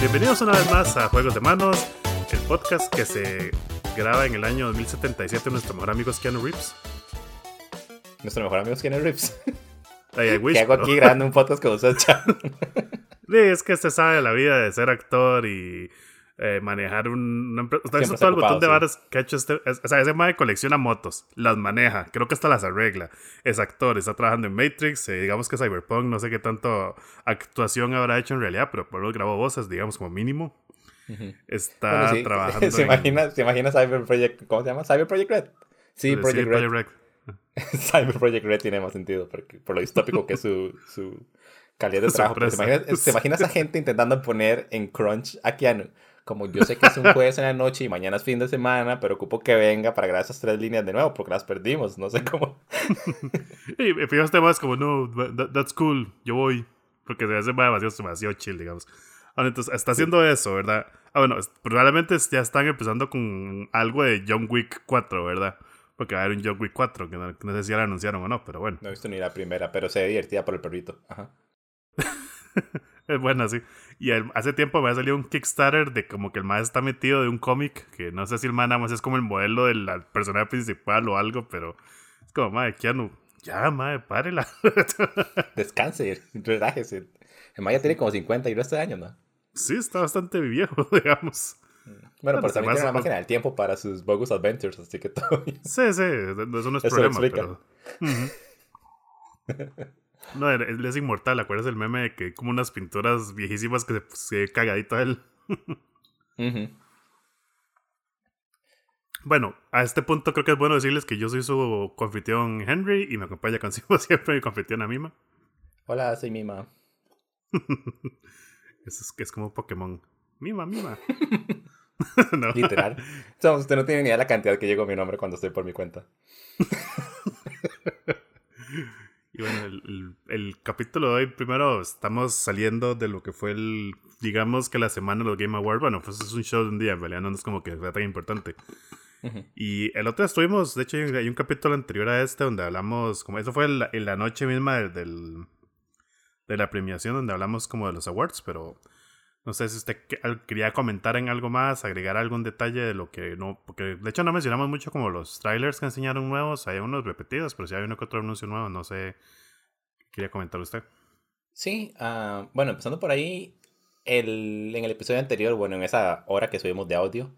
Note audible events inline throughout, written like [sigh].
Bienvenidos una vez más a Juegos de Manos, el podcast que se graba en el año 2077 nuestro mejor amigo es Keanu Reeves. Nuestro mejor amigo es Keanu Reeves. [laughs] Wish, ¿Qué hago aquí grabando un podcast con usted, [laughs] chat? Sí, es que se sabe la vida de ser actor y eh, manejar un, una empresa. Usted todo el ocupado, de sí. varas que ha hecho este. es- o sea, ese mae colecciona motos, las maneja, creo que hasta las arregla. Es actor, está trabajando en Matrix, eh, digamos que Cyberpunk, no sé qué tanto actuación habrá hecho en realidad, pero por lo menos grabó voces, digamos, como mínimo. Está Bueno, sí, trabajando. [laughs] ¿Se en- imagina, ¿Se imagina Cyber Project? ¿Cómo se llama? ¿Cyber Project Red? Sí, Sí, Project Red. Project Red. [laughs] Cyber Project Red tiene más sentido porque, por lo distópico que es su, su calidad de [laughs] trabajo. ¿Se imagina, ¿Se imagina esa gente intentando poner en crunch a Keanu? Como yo sé que es un jueves en la noche y mañana es fin de semana, pero ocupo que venga para grabar esas tres líneas de nuevo porque las perdimos. No sé cómo. [laughs] Y me fijo este más como, no, that- that's cool, yo voy. Porque se hace demasiado, demasiado chill, digamos. Ahora, entonces, está haciendo eso, ¿verdad? Ah, bueno, probablemente ya están empezando con algo de John Wick 4, ¿verdad? Porque va a haber un John Wick 4, que no, no sé si ya lo anunciaron o no, pero bueno. No he visto ni la primera, pero se ve divertida por el perrito. Ajá. [laughs] Es buena, sí. [laughs] Y el- hace tiempo me ha salido un Kickstarter de como que el más está metido de un cómic, que no sé si el man nada más es como el modelo del personaje principal o algo, pero es como, madre, Keanu, ya, madre, párela. [laughs] Descanse, relájese. El Maya tiene como 50 y el resto de años, ¿no? sí, está bastante viejo, [laughs] digamos. Bueno, Bueno, pero también tiene una máquina del tiempo para sus Bogus Adventures, así que todo bien. Sí, sí, eso no es Eso lo problema, explica. pero... Ujú. No, él, es inmortal, ¿acuerdas el meme de que hay como unas pinturas viejísimas que se, se cagadito a él? Bueno, a este punto creo que es bueno decirles que yo soy su confitrión Henry y me acompaña consigo [laughs] siempre mi confitrión Mima. Hola, soy Mima. Eso [laughs] es es como Pokémon. Mima, Mima. [laughs] no. Literal. So, usted no tiene ni idea de la cantidad que llegó a mi nombre cuando estoy por mi cuenta. Y bueno, el, el- el capítulo de hoy, primero estamos saliendo de lo que fue el, digamos que la semana de los Game Awards. Bueno, pues es un show de un día, en realidad no es como que sea tan importante. Y el otro día estuvimos, de hecho hay un, hay un capítulo anterior a este donde hablamos, como eso fue en la, en la noche misma del, del- de la premiación donde hablamos como de los awards, pero no sé si usted quería comentar en algo más, agregar algún detalle de lo que no, porque de hecho no mencionamos mucho como los trailers que enseñaron nuevos, hay unos repetidos, pero si hay uno que otro anuncio nuevo, no sé, ¿qué quería comentar usted? Sí, ah, bueno, empezando por ahí, el, en el episodio anterior, bueno, en esa hora que subimos de audio,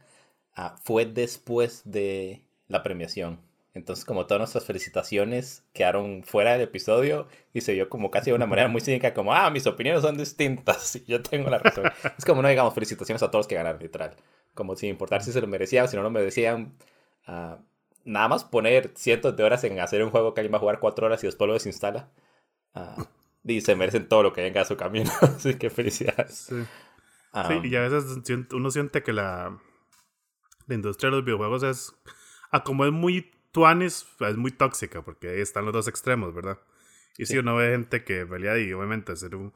ah, fue después de la premiación. Entonces, como todas nuestras felicitaciones quedaron fuera del episodio y se vio como casi de una manera muy cínica, como, ah, mis opiniones son distintas [laughs] y yo tengo la razón. es como no digamos felicitaciones a todos los que ganaron, literal. Como sin importar si se lo merecían o si no lo merecían. ah, nada más poner cientos de horas en hacer un juego que alguien va a jugar cuatro horas y después lo desinstala. ah, y se merecen todo lo que venga a su camino. [laughs] Así que felicidades. Sí. Ah, Sí, y a veces uno siente que la, la industria de los videojuegos es, como es muy tuanis, es muy tóxica, porque ahí están los dos extremos, ¿verdad? Y si Sí. uno ve gente que realidad, y obviamente, hacer un,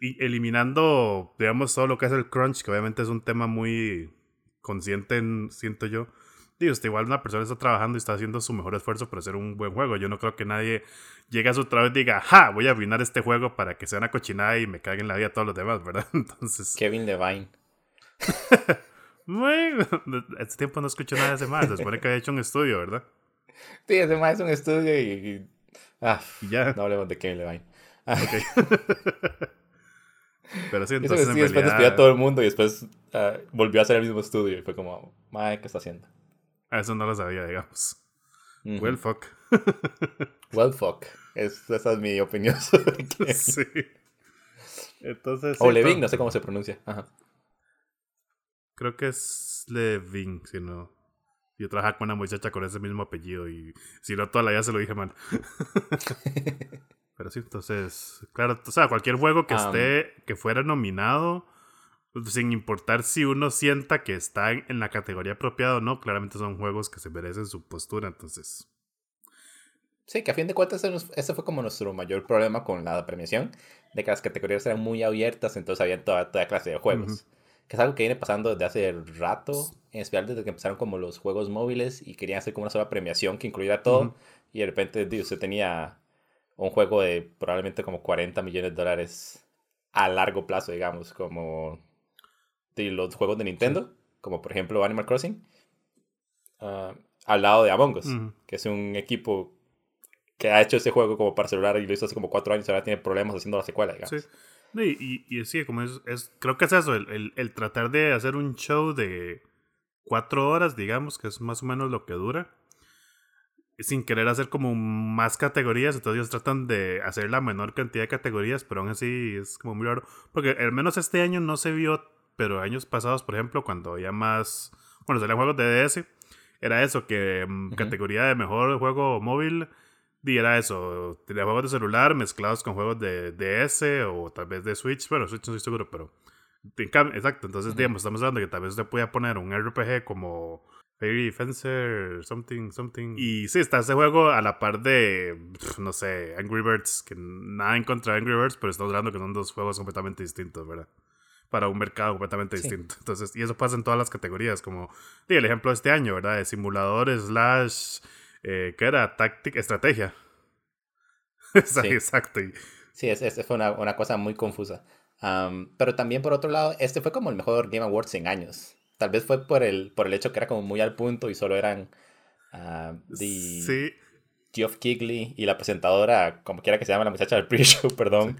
y eliminando, digamos, todo lo que es el crunch, que obviamente es un tema muy consciente, en- siento yo. Digo, usted igual una persona está trabajando y está haciendo su mejor esfuerzo para hacer un buen juego. Yo no creo que nadie llegue a su trabajo y diga, ¡ja! Voy a arruinar este juego para que sea una cochinada y me caguen la vida a todos los demás, ¿verdad? [laughs] Entonces... Kevin Levine. [laughs] Bueno, este tiempo no escucho nada de ese más. Se supone que había hecho un estudio, ¿verdad? Sí, ese más es un estudio y. y- ah, Y ya. no hablemos de Kevin Levine. Ah, [laughs] Pero sí, entonces en sí, después despidió a realidad, todo el mundo y después ah, volvió a hacer el mismo estudio y fue como, madre, ¿qué está haciendo? eso no lo sabía, digamos. Ujú. Well, fuck. [laughs] Well, fuck. Es- esa es mi opinión sobre [laughs] Kevin. sí. Entonces. O sí, Levine, to- no sé cómo se pronuncia. Ajá. Creo que es Levin, si no. Yo trabajaba con una muchacha con ese mismo apellido y si no, toda la vida se lo dije mal. [laughs] Pero sí, entonces, claro, o sea, cualquier juego que Am. esté, que fuera nominado, sin importar si uno sienta que está en, la categoría apropiada o no, claramente son juegos que se merecen su postura, entonces. Sí, que a fin de cuentas ese fue como nuestro mayor problema con la premiación, de que las categorías eran muy abiertas, entonces había toda, toda clase de juegos. Que es algo que viene pasando desde hace rato, en especial desde que empezaron como los juegos móviles y querían hacer como una sola premiación que incluyera todo. Y de repente dios usted tenía un juego de probablemente como 40 millones de dólares a largo plazo, digamos, como de los juegos de Nintendo, como por ejemplo Animal Crossing, uh, al lado de Among Us, que es un equipo que ha hecho ese juego como para celular y lo hizo hace como cuatro años, ahora tiene problemas haciendo la secuela, digamos. Sí. Y, y, sí, como es, es, creo que es eso, el, el, el, tratar de hacer un show de cuatro horas, digamos, que es más o menos lo que dura, sin querer hacer como más categorías, entonces ellos tratan de hacer la menor cantidad de categorías, pero aún así es como muy raro, porque al menos este año no se vio, pero años pasados, por ejemplo, cuando había más, bueno, salían juegos de DS, era eso, que mm, categoría de mejor juego móvil, y era eso, tenía juegos de celular mezclados con juegos de DS o tal vez de Switch, bueno, Switch no estoy seguro, pero... Exacto, entonces digamos, estamos hablando que tal vez usted pueda poner un RPG como Fairy Fencer, something, something. Y sí, está ese juego a la par de, no sé, Angry Birds, que nada en contra de Angry Birds, pero estamos hablando que son dos juegos completamente distintos, ¿verdad? Para un mercado completamente distinto. Entonces, y eso pasa en todas las categorías, como, sí, el ejemplo de este año, ¿verdad? De simulador slash, eh, ¿qué era? Táctica, estrategia. [laughs] sí. Exacto. Sí, es, fue una, una, cosa muy confusa. pero también, por otro lado, este fue como el mejor Game Awards en años. Tal vez fue por el, por el hecho que era como muy al punto y solo eran uh, sí. Geoff Kigley y la presentadora, como quiera que se llame la muchacha del pre-show, [laughs] perdón,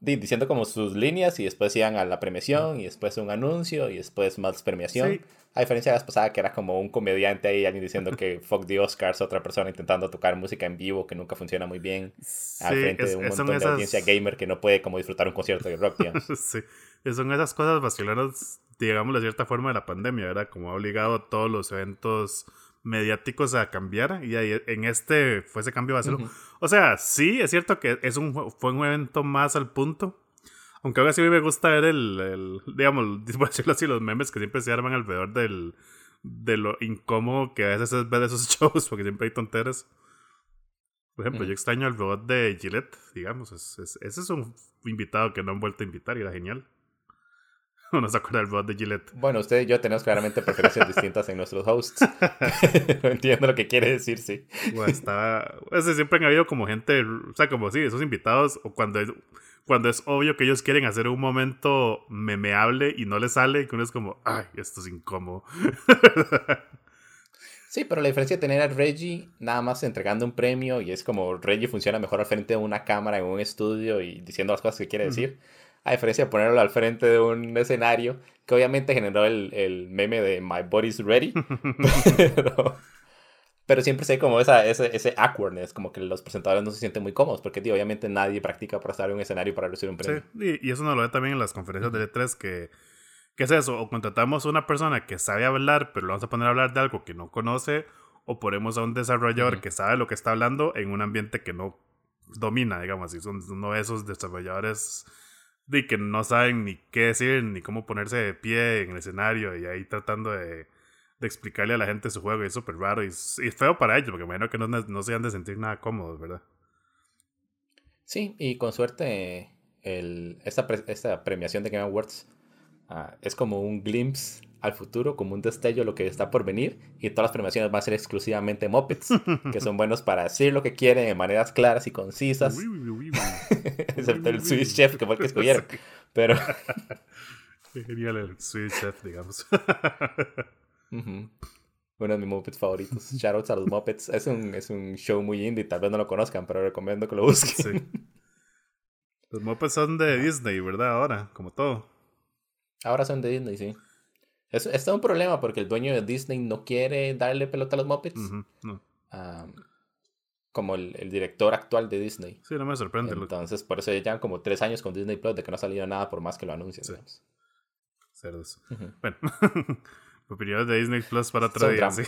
diciendo como sus líneas y después iban a la premiación y después un anuncio y después más premiación. A diferencia de la pasada que era como un comediante ahí, alguien diciendo que [laughs] fuck the Oscars, otra persona intentando tocar música en vivo que nunca funciona muy bien, al frente de un montón de audiencia gamer que no puede como disfrutar un concierto de rock, [laughs] sí, son esas cosas vaciladas digamos, de cierta forma de la pandemia, ¿verdad? Como ha obligado a todos los eventos mediáticos a cambiar y ahí, en este fue ese cambio vacío. O sea, sí, es cierto que es un, fue un evento más al punto. Aunque ahora sí me gusta ver el, el digamos, [laughs] por decirlo así, los memes que siempre se arman alrededor del, de lo incómodo que a veces es ver esos [laughs] shows, porque siempre hay tonteras. Por ejemplo, yo extraño al robot de Gillette, digamos. ese es un invitado que no han vuelto a invitar y era genial. [laughs] no se acuerda del bot de Gillette. Bueno, usted y yo tenemos claramente preferencias [laughs] distintas en nuestros hosts. no [laughs] entiendo lo que quiere decir, sí. Bueno, está... siempre han habido como gente, o sea, como sí, esos invitados, o cuando es, cuando es obvio que ellos quieren hacer un momento memeable y no les sale, y uno es como, ay, esto es incómodo. Sí, pero la diferencia de tener a Reggie nada más entregando un premio y es como Reggie funciona mejor al frente de una cámara en un estudio y diciendo las cosas que quiere decir a diferencia de ponerlo al frente de un escenario, que obviamente generó el, el meme de My Body's Ready, [laughs] pero, siempre sé como esa, ese, ese awkwardness, como que los presentadores no se sienten muy cómodos, porque obviamente nadie practica para estar en un escenario para recibir un premio. Sí, y, eso nos lo ve también en las conferencias de E3, que, ¿qué es eso? O contratamos a una persona que sabe hablar, pero lo vamos a poner a hablar de algo que no conoce, o ponemos a un desarrollador que sabe lo que está hablando en un ambiente que no domina, digamos así. Son uno de esos desarrolladores de que no saben ni qué decir ni cómo ponerse de pie en el escenario y ahí tratando de, explicarle a la gente su juego y es súper raro y, feo para ellos porque me imagino que no, no se han de sentir nada cómodos, ¿verdad? Sí, y con suerte el, esta, esta premiación de Game Awards uh, es como un glimpse al futuro, como un destello de lo que está por venir. Y todas las premiaciones van a ser exclusivamente Muppets, [laughs] que son buenos para decir lo que quieren de maneras claras y concisas. [laughs] Excepto el Swiss Chef, que fue el que escogieron. [laughs] Pero. genial el Swiss Chef, digamos. Uno de mis Muppets favoritos. Shoutouts a los Muppets. Es un, es un show muy indie, tal vez no lo conozcan, pero recomiendo que lo busquen. Los Muppets son de Disney, ¿verdad? Ahora, como todo. Ahora son de Disney, sí. Es, es un problema porque el dueño de Disney no quiere darle pelota a los Muppets. como el, el, director actual de Disney. Sí, no me sorprende. Entonces, por eso ya llevan como tres años con Disney Plus de que no ha salido nada por más que lo anuncien. Sí. Cerdos. Bueno, [laughs] opiniones de Disney Plus para otro día, sí.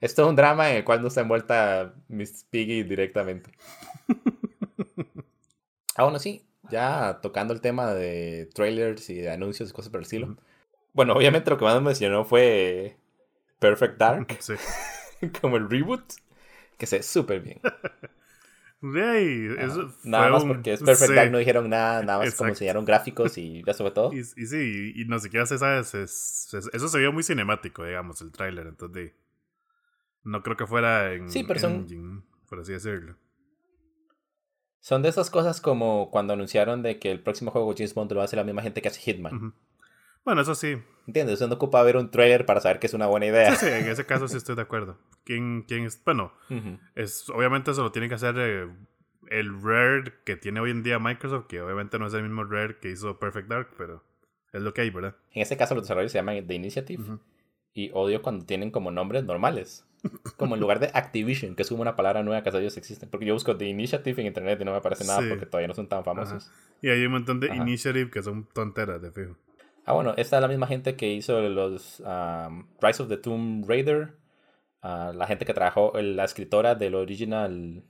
Esto [laughs] es un drama en el cual no está envuelta Miss Piggy directamente. [laughs] ah, bueno, sí. Ya tocando el tema de trailers y de anuncios y cosas por el estilo. Bueno, obviamente lo que más me mencionó fue Perfect Dark. [laughs] Sí. [laughs] como el reboot. Que se ve súper bien. [laughs] nada más porque es Perfect Dark, no dijeron nada, nada más como enseñaron gráficos y eso fue todo. Y, sí, y, no siquiera se sabe, eso se vio muy cinemático, digamos, el tráiler, entonces no creo que fuera en, sí, pero son, por así decirlo. Son de esas cosas como cuando anunciaron de que el próximo juego James Bond lo va a hacer la misma gente que hace Hitman. Bueno, eso sí. ¿Entiendes? Eso no ocupa ver un trailer para saber que es una buena idea. Sí, sí, en ese caso sí estoy de acuerdo. ¿Quién, quién es? Bueno, es, obviamente eso lo tiene que hacer eh, el Rare que tiene hoy en día Microsoft, que obviamente no es el mismo Rare que hizo Perfect Dark, pero es lo que hay, ¿verdad? En este caso los desarrolladores se llaman The Initiative. Y odio cuando tienen como nombres normales. Como en lugar de Activision, que es como una palabra nueva que hasta ellos existen. Porque yo busco The Initiative en internet y no me aparece nada porque todavía no son tan famosos. Y hay un montón de Initiative que son tonteras, de fijo. Ah, bueno, esta es la misma gente que hizo los um, Rise of the Tomb Raider. Uh, la gente que trabajó, la escritora del original.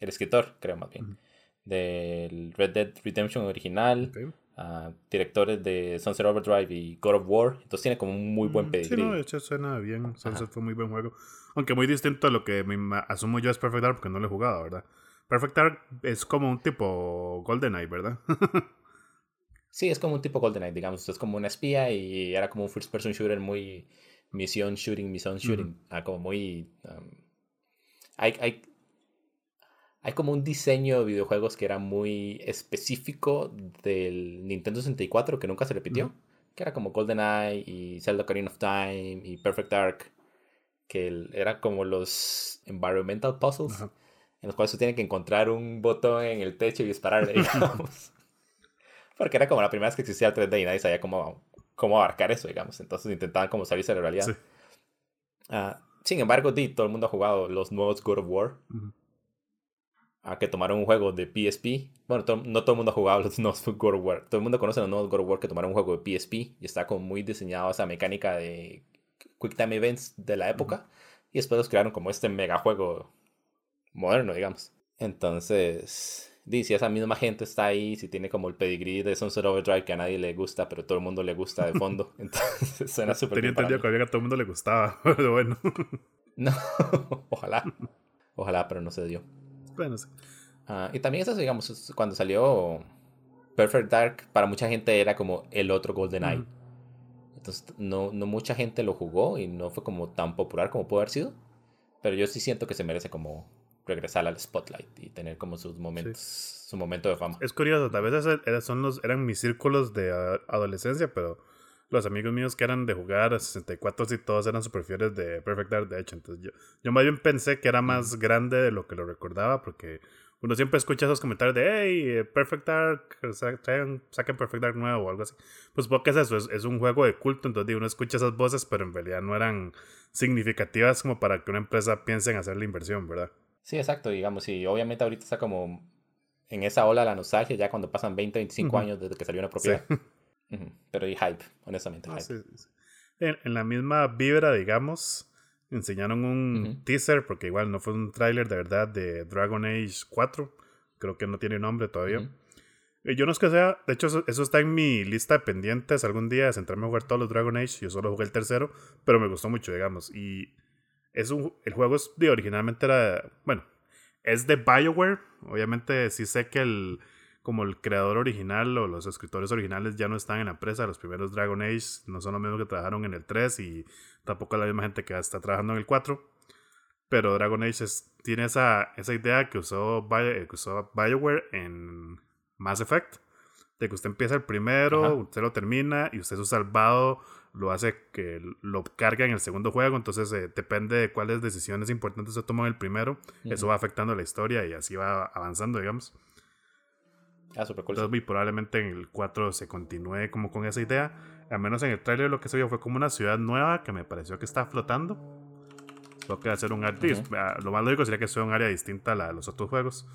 El escritor, creo más bien. Del Red Dead Redemption original. Uh, directores de Sunset Overdrive y God of War. Entonces tiene como un muy buen mm, pedigree. Sí, no, de hecho suena bien. Sunset fue muy buen juego. Aunque muy distinto a lo que me asumo yo es Perfect Dark porque no lo he jugado, ¿verdad? Perfect Dark es como un tipo GoldenEye, ¿verdad? [laughs] sí, es como un tipo GoldenEye, digamos. Es como una espía y era como un first person shooter muy misión shooting, misión shooting. ah, como muy... Um, hay, hay, hay como un diseño de videojuegos que era muy específico del Nintendo 64 que nunca se repitió. Que era como GoldenEye y Zelda Ocarina of Time y Perfect Dark que era como los environmental puzzles, en los cuales tú tienes que encontrar un botón en el techo y dispararle, [laughs] digamos. Porque era como la primera vez que existía el 3D y nadie sabía cómo, cómo abarcar eso, digamos. Entonces intentaban como salirse de la realidad. Ah, sin embargo, todo el mundo ha jugado los nuevos God of War. que tomaron un juego de PSP. Bueno, no todo el mundo ha jugado los [laughs] nuevos God of War. Todo el mundo conoce los nuevos God of War que tomaron un juego de PSP y está como muy diseñado esa mecánica de Quick Time Events de la época. Y después los crearon como este mega juego moderno, digamos. Entonces, si esa misma gente está ahí, si tiene como el pedigree de Sunset Overdrive que a nadie le gusta, pero todo el mundo le gusta de fondo, [laughs] entonces suena súper Tenía entendido que a todo el mundo le gustaba, [laughs] pero bueno. no, [laughs] ojalá. Ojalá, pero no se dio. Bueno, sí. Ah, y también eso, digamos, cuando salió Perfect Dark, para mucha gente era como el otro GoldenEye. Entonces no, no mucha gente lo jugó y no fue como tan popular como pudo haber sido. Pero yo sí siento que se merece como regresar al spotlight y tener como sus momentos, su momento de fama. Es curioso, a veces son los, eran mis círculos de adolescencia, pero los amigos míos que eran de jugar a 64 y todos eran super fieles de Perfect Dark, de hecho. Entonces yo, yo más bien pensé que era más grande de lo que lo recordaba, porque uno siempre escucha esos comentarios de, hey, eh, Perfect Dark, saquen Perfect Dark nuevo o algo así. Pues porque es eso, es, un juego de culto, entonces uno escucha esas voces, pero en realidad no eran significativas como para que una empresa piense en hacer la inversión, ¿verdad? Sí, exacto, digamos, y obviamente ahorita está como en esa ola la nostalgia, ya cuando pasan 20, 25 años desde que salió una propiedad. Pero y hype, honestamente. hype. en, la misma vibra, digamos, enseñaron un teaser, porque igual no fue un tráiler de verdad de Dragon Age 4. Creo que no tiene nombre todavía. Eh, yo no es que sea, de hecho eso, está en mi lista de pendientes algún día de centrarme a jugar todos los Dragon Age. Yo solo jugué el tercero, pero me gustó mucho, digamos. Y es un, el juego es de, originalmente era, bueno, es de Bioware. Obviamente sí sé que el, como el creador original o los escritores originales ya no están en la empresa. Los primeros Dragon Age no son los mismos que trabajaron en el 3 y tampoco es la misma gente que está trabajando en el 4. Pero Dragon Age tiene esa, esa idea que usó, que usó BioWare en Mass Effect. De que usted empieza el primero, usted lo termina y usted su salvado lo hace que lo carga en el segundo juego. Entonces eh, depende de cuáles decisiones importantes se toman en el primero. Eso va afectando la historia y así va avanzando, digamos. Ah, super cool. Entonces, muy probablemente en el 4 se continúe como con esa idea. Al menos en el trailer lo que se vio fue como una ciudad nueva que me pareció que está flotando. Lo que ser un área. Ah, lo más lógico sería que sea un área distinta a la de los otros juegos.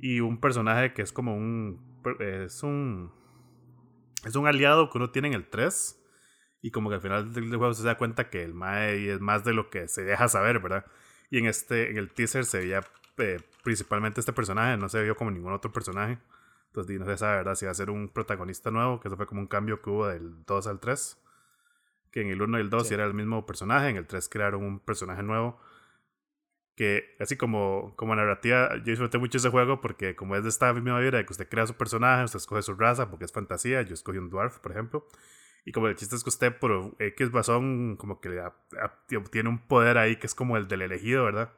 Y un personaje que es como un. Es un. Es un aliado que uno tiene en el 3. Y como que al final del juego se da cuenta que el Mae es más de lo que se deja saber, ¿verdad? Y en este, en el teaser se veía eh, principalmente este personaje, no se vio como ningún otro personaje. Entonces, no se sabe, ¿verdad? Si va a ser un protagonista nuevo, que eso fue como un cambio que hubo del 2 al 3. Que en el 1 y el 2 era el mismo personaje, en el 3 crearon un personaje nuevo. que así como, como narrativa, yo disfruté mucho ese juego porque como es de esta misma vibra de que usted crea su personaje, usted escoge su raza porque es fantasía, yo escogí un dwarf, por ejemplo, y como el chiste es que usted por X razón como que tiene un poder ahí que es como el del elegido, ¿verdad?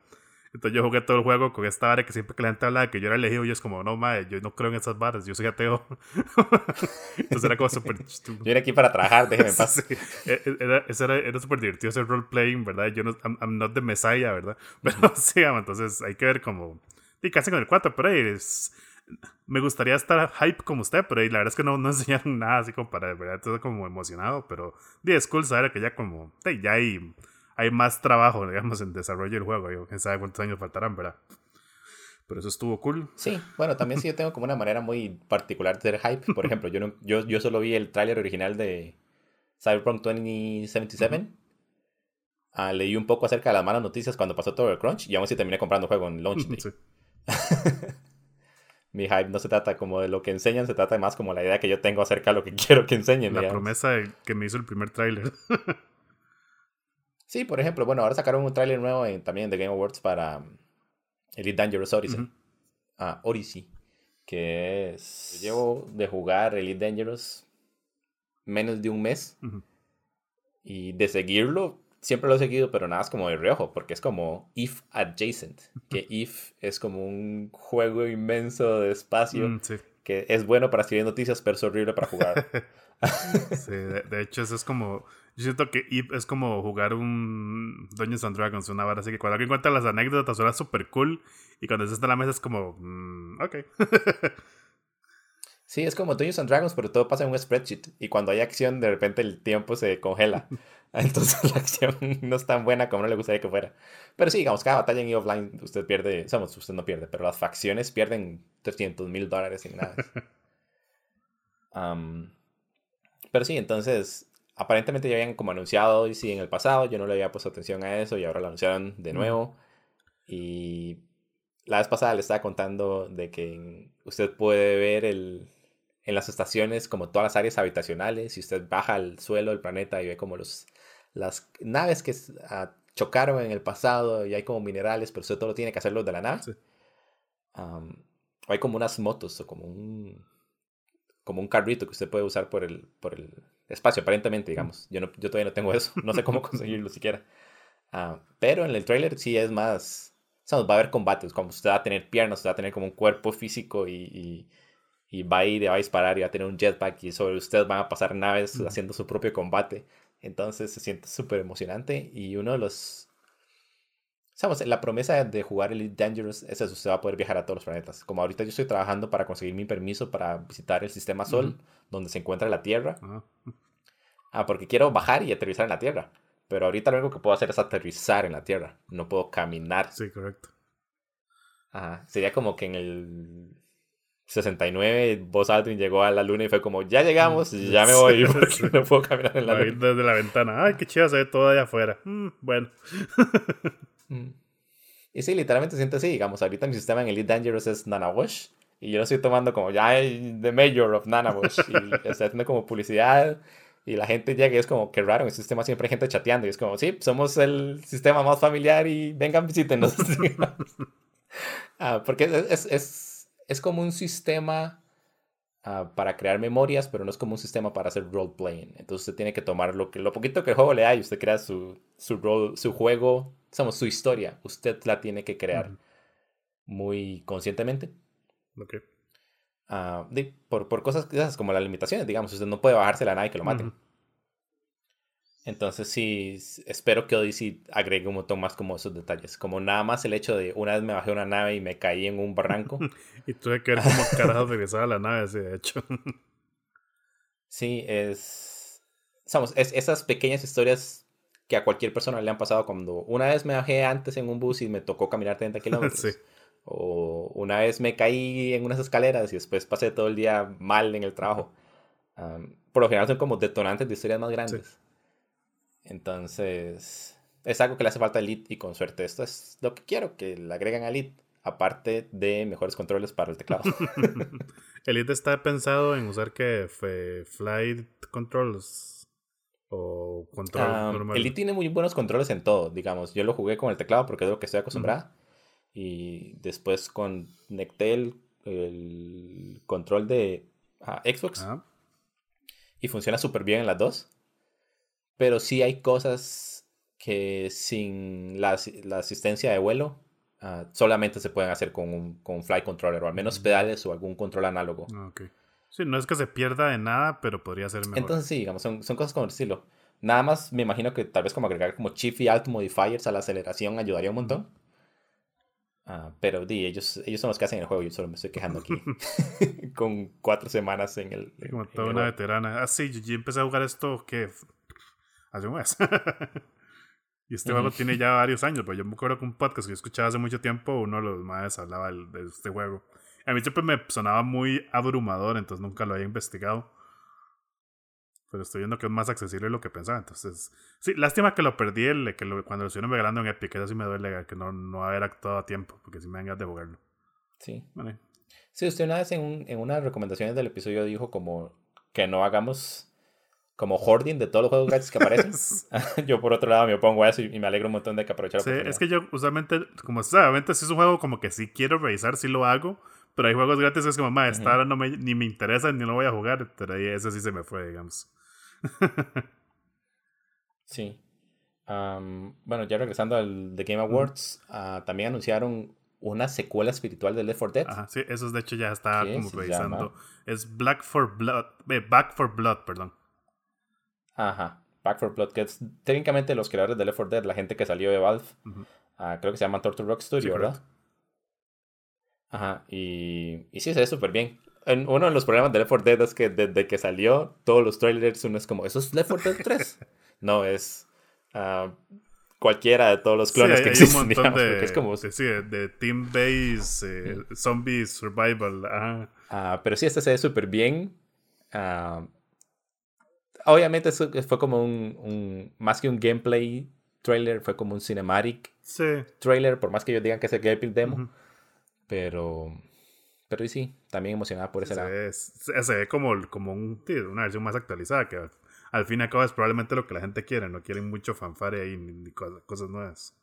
Entonces yo jugué todo el juego con esta vara que siempre que la gente habla de que yo era elegido, yo es como, no, madre, yo no creo en esas varas, yo soy ateo. [laughs] Entonces era como súper... [laughs] yo era aquí para trabajar, déjeme en paz. E, e, era, era, era súper divertido ese role-playing, ¿verdad? Yo no, I'm, not the messiah, ¿verdad? [laughs] Pero sí, entonces hay que ver como... Y casi con el 4, pero ahí es... Me gustaría estar hype como usted, pero la verdad es que no, no [laughs] enseñaron nada así como para, ¿verdad? Todo como emocionado, pero... Sí, es cool saber que ya como... ya hay hay más trabajo, [laughs] digamos, en desarrollo del juego. Yo, quién sabe cuántos años faltarán, ¿verdad? Pero eso estuvo cool. Sí, bueno, también sí yo tengo como una manera muy particular de ser hype. Por ejemplo, yo, no, yo, yo solo vi el tráiler original de Cyberpunk 2077. Ah, leí un poco acerca de las malas noticias cuando pasó todo el crunch y aún así terminé comprando juego en launch day. [laughs] Mi hype no se trata como de lo que enseñan, se trata más como la idea que yo tengo acerca de lo que [laughs] quiero que enseñen. La promesa que me hizo el primer tráiler. Sí, por ejemplo, bueno, ahora sacaron un tráiler nuevo también de Game Awards para um, Elite Dangerous Odyssey. Ah, Odyssey. Que es. llevo de jugar Elite Dangerous menos de un mes. Y de seguirlo, siempre lo he seguido, pero nada es como de reojo, porque es como If Adjacent. Que If es como un juego inmenso de espacio. Mm, que es bueno para escribir noticias, pero es horrible para jugar. [laughs] sí, de, hecho, eso es como yo siento que Ip es como jugar un Dungeons and Dragons, una vara así que cuando alguien cuenta las anécdotas suena súper cool y cuando estás en la mesa es como, mm, ok. sí, es como Dungeons and Dragons, pero todo pasa en un spreadsheet y cuando hay acción de repente el tiempo se congela. [laughs] [laughs] Entonces la acción no es tan buena como no le gustaría que fuera. Pero sí, digamos, cada batalla en EVE Offline usted pierde, somos, usted no pierde, pero las facciones pierden 300 mil dólares en nada. [laughs] pero sí, entonces aparentemente ya habían como anunciado y sí en el pasado, yo no le había puesto atención a eso y ahora lo anunciaron de nuevo. Y la vez pasada le estaba contando de que usted puede ver el, en las estaciones como todas las áreas habitacionales y usted baja al suelo del planeta y ve como los, las naves que ah, chocaron en el pasado y hay como minerales, pero usted todo lo tiene que hacerlo de la nave. hay como unas motos o como un como un carrito que usted puede usar por el, por el espacio, aparentemente, digamos. Yo, no, yo todavía no tengo eso, no sé cómo [laughs] conseguirlo siquiera. Uh, pero en el trailer sí es más, o va a haber combates, como usted va a tener piernas, usted va a tener como un cuerpo físico y, y, y va a ir, va a disparar y va a tener un jetpack y sobre usted van a pasar naves haciendo su propio combate. Entonces se siente súper emocionante y uno de los la promesa de jugar Elite Dangerous es eso, usted va a poder viajar a todos los planetas. Como ahorita yo estoy trabajando para conseguir mi permiso para visitar el sistema Sol, donde se encuentra la Tierra. Ah. ah. porque quiero bajar y aterrizar en la Tierra. Pero ahorita lo único que puedo hacer es aterrizar en la Tierra. No puedo caminar. Sí, correcto. Ajá. Sería como que en el 69 Buzz Aldrin llegó a la luna y fue como, ya llegamos, y ya me voy [laughs] porque no puedo caminar en la luna. Desde la ventana. Ay, qué chido se ve todo allá afuera. Mm, bueno. [laughs] Mm. Y sí, literalmente se siente así. Digamos, ahorita mi sistema en Elite Dangerous es Nanawash. Y yo lo estoy tomando como ya The Mayor of Nanawash. y [laughs] estoy haciendo como publicidad. Y la gente llega y es como, qué raro, en el sistema siempre hay gente chateando. Y es como, sí, somos el sistema más familiar y vengan, visítenos. ah, porque es, es, es, como un sistema ah, para crear memorias, pero no es como un sistema para hacer role-playing. Entonces usted tiene que tomar lo, que, lo poquito que el juego le da y usted crea su, su, role, su juego somos su historia, usted la tiene que crear muy conscientemente. Ok. Ah, por, por cosas como las limitaciones, digamos, usted no puede bajarse la nave y que lo maten. Entonces sí, espero que Odyssey agregue un montón más como esos detalles. Como nada más el hecho de una vez me bajé una nave y me caí en un barranco. [laughs] y tuve que ver cómo carajo regresaba a la nave, de hecho. [laughs] sí, es... Es, esas pequeñas historias que a cualquier persona le han pasado cuando una vez me bajé antes en un bus y me tocó caminar 30 [laughs] kilómetros. O una vez me caí en unas escaleras y después pasé todo el día mal en el trabajo. por lo general son como detonantes de historias más grandes. Entonces, es algo que le hace falta a Elite y con suerte esto es lo que quiero, que le agreguen a Elite, aparte de mejores controles para el teclado. [laughs] Elite está pensado en usar que flight controls ¿O control Ah, normal? el Elite tiene muy buenos controles en todo, digamos. Yo lo jugué con el teclado porque es lo que estoy acostumbrada. Y después con Nectel, el control de ah, Xbox. Ah, Y funciona súper bien en las dos. Pero sí hay cosas que sin la, la asistencia de vuelo ah, solamente se pueden hacer con un, con un fly controller o al menos pedales o algún control análogo. ah, ok. Sí, no es que se pierda de nada, pero podría ser mejor. Entonces sí, digamos, son, son cosas como el estilo. Nada más me imagino que tal vez como agregar como shift y alt modifiers a la aceleración ayudaría un montón. Ah, pero di, ellos, ellos son los que hacen el juego, yo solo me estoy quejando aquí. [laughs] [laughs] Con cuatro semanas en el... Como en toda el una veterana. Ah, sí, yo, yo empecé a jugar esto, ¿qué? Hace un mes. [laughs] y este juego tiene ya varios años, pero yo me acuerdo que un podcast que yo escuchaba hace mucho tiempo, uno de los más hablaba de este juego. A mí siempre me sonaba muy abrumador, entonces nunca lo había investigado. Pero estoy viendo que es más accesible de lo que pensaba. Entonces, sí, lástima que lo perdí el, que lo- cuando lo estuvieron regalando en Epic. Eso sí me duele que no, no haber actuado a tiempo, porque sí me dan ganas de jugarlo. Sí. Vale. Sí, usted una vez en, un- en unas recomendaciones del episodio dijo como que no hagamos como hoarding de todos los juegos gratis que aparecen. [laughs] [laughs] yo por otro lado me opongo a eso y, y me alegro un montón de que aprovechar Sí, es que yo usualmente, como obviamente si es un juego como que sí quiero revisar, sí lo hago, pero hay juegos gratis que es como, ma, esta ahora no me, ni me interesa ni lo voy a jugar, pero ahí ese sí se me fue, digamos. [laughs] Sí. Bueno, ya regresando al The Game Awards, ah, también anunciaron una secuela espiritual de Left 4 Dead. Ajá, sí, eso de hecho ya ¿Qué como revisando. llama? Es Black for Blood, eh, Back for Blood, perdón. Ajá. Back 4 Blood, que es técnicamente los creadores de Left 4 Dead, la gente que salió de Valve. Ah, creo que se llama Turtle Rock Studio, Sí, ¿verdad? correcto. Ajá. Y, y sí, se ve súper bien. En- uno de los problemas de Left 4 Dead es que desde que salió, todos los trailers uno es como, ¿eso es Left 4 Dead 3? [laughs] no, es ah, cualquiera de todos los clones sí, que hay existen, un montón digamos, de, es como... de, sí, de- Team Base, eh, Zombie Survival. Ajá. Ah, pero sí, este se ve súper bien. Obviamente eso fue como un, un- Más que un gameplay trailer, fue como un cinematic Sí. trailer, por más que ellos digan que es el gameplay demo. Ujú. Pero... Pero sí, también emocionada por ese se, lado. ve, se, ve como, como un, una versión más actualizada que al, fin y al cabo es probablemente lo que la gente quiere, no quieren mucho fanfare ahí ni, ni cosas, cosas nuevas.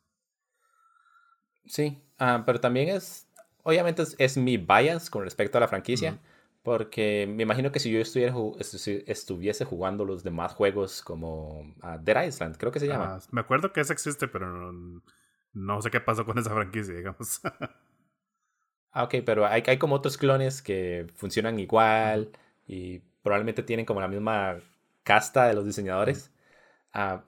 Sí, ah, pero también es, obviamente es, es mi bias con respecto a la franquicia, Ujú. Porque me imagino que si yo estuviera, estuviese jugando los demás juegos como ah, Dead Island, creo que se llama. Ah, me acuerdo que ese existe, pero no, no sé qué pasó con esa franquicia, digamos. [laughs] Ah, ok, pero hay, hay como otros clones que funcionan igual y probablemente tienen como la misma casta de los diseñadores. Ah,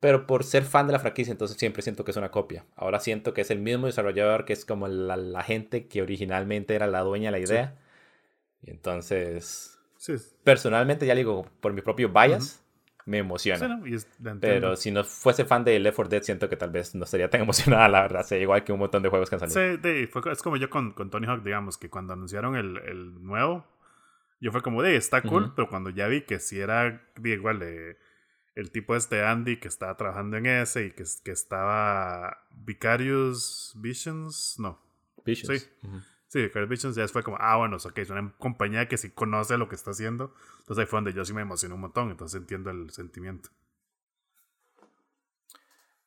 pero por ser fan de la franquicia, entonces siempre siento que es una copia. Ahora siento que es el mismo desarrollador que es como la, la gente que originalmente era la dueña de la Sí. Y entonces, sí, personalmente, ya digo, por mi propio bias, me emociona. sí, no. Pero si no fuese fan de Left 4 Dead, siento que tal vez no estaría tan [laughs] emocionada, la verdad. Sería igual que un montón de juegos que han salido. Sí, fue es como yo con, con Tony Hawk, digamos, que cuando anunciaron el, el nuevo, yo fue como, de, está cool, Ujú. pero cuando ya vi que si era, igual, eh, el tipo este Andy que estaba trabajando en ese y que, que estaba Vicarious Visions, no, Visions. Sí. Ujú. Sí, Vicarious Visions ya fue como, ah, bueno, ok, es una compañía que sí conoce lo que está haciendo, entonces ahí fue donde yo sí me emocioné un montón, entonces entiendo el sentimiento.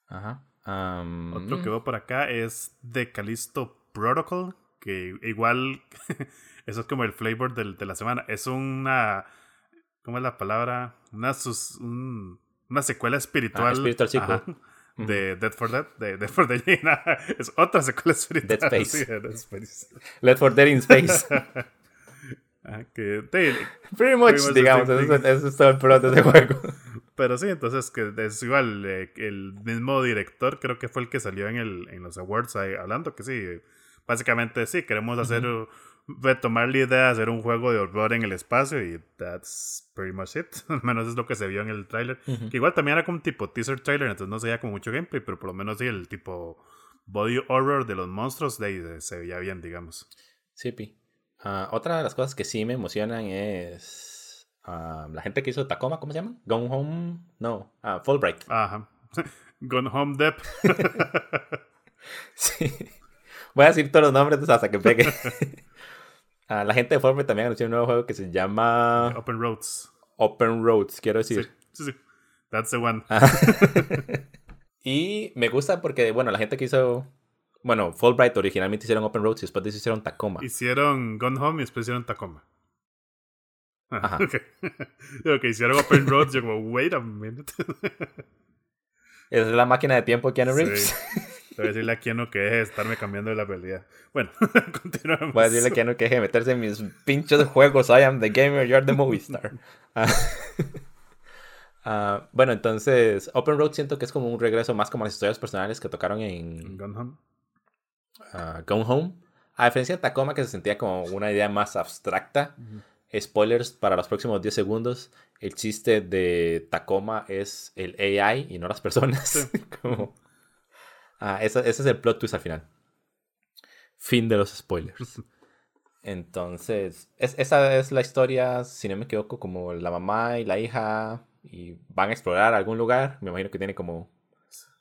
Ajá. Am, Otro que veo por acá es The Callisto Protocol, que igual, [laughs] eso es como el flavor del, de la semana. Es una, ¿cómo es la palabra? Una, sus- un- una secuela espiritual. Ah, spiritual sequel. De Dead for Dead. De Dead for Dead. [laughs] es otra secuela espiritual. Dead Space. sí, Dead Space. Left 4 Dead in Space. [laughs] Ah, que, Pretty much, much the digamos. Eso, eso es todo el plot de ese juego. [laughs] pero sí, entonces que es igual. eh, el mismo director creo que fue el que salió en, el, en los awards ahí hablando que sí. Básicamente sí, queremos hacer retomar la idea de hacer un juego de horror en el espacio y that's pretty much it. [laughs] Al menos es lo que se vio en el tráiler. Ujú. Que igual también era como un tipo teaser trailer, entonces no se veía como mucho gameplay, pero por lo menos sí el tipo body horror de los monstruos de ahí se- veía bien, digamos. Sí, pi. Ah, otra de las cosas que sí me emocionan es ah, la gente que hizo Tacoma, ¿cómo se llama? Gone Home, no, ah, Fulbright. Ajá. [laughs] Gone Home Depp. [laughs] Sí. Voy a decir todos los nombres hasta que pegue. Ah, la gente de Fulbright también anunció un nuevo juego que se llama Open Roads. Open Roads, quiero Sí, decir. sí, sí. That's the one. [laughs] [laughs] y me gusta porque, bueno, la gente que hizo. Bueno, Fulbright originalmente hicieron Open Roads y después hicieron Tacoma. Hicieron Gone Home y después hicieron Tacoma. Ah, Ajá. Okay. [laughs] Que hicieron Open Roads, yo como, wait a minute. es la máquina de tiempo Keanu Reeves. Sí. Voy a decirle a Keanu que deje de estarme cambiando de la realidad. Bueno, [laughs] continuamos. Voy a decirle a Keanu que deje de meterse en mis pinches juegos. I am the gamer, you're the movie star. Uh, [laughs] bueno, entonces, Open Road siento que es como un regreso más como las historias personales que tocaron en Gone Home. Uh, Gone Home. A diferencia de Tacoma, que se sentía como una idea más abstracta. -huh. Spoilers para los próximos 10 segundos. El chiste de Tacoma es el AI y no las personas. Sí. [laughs] como, uh, ese, ese, es el plot twist al final. Fin de los spoilers. [laughs] Entonces, es, esa es la historia, si no me equivoco, como la mamá y la hija y van a explorar algún lugar. Me imagino que tiene como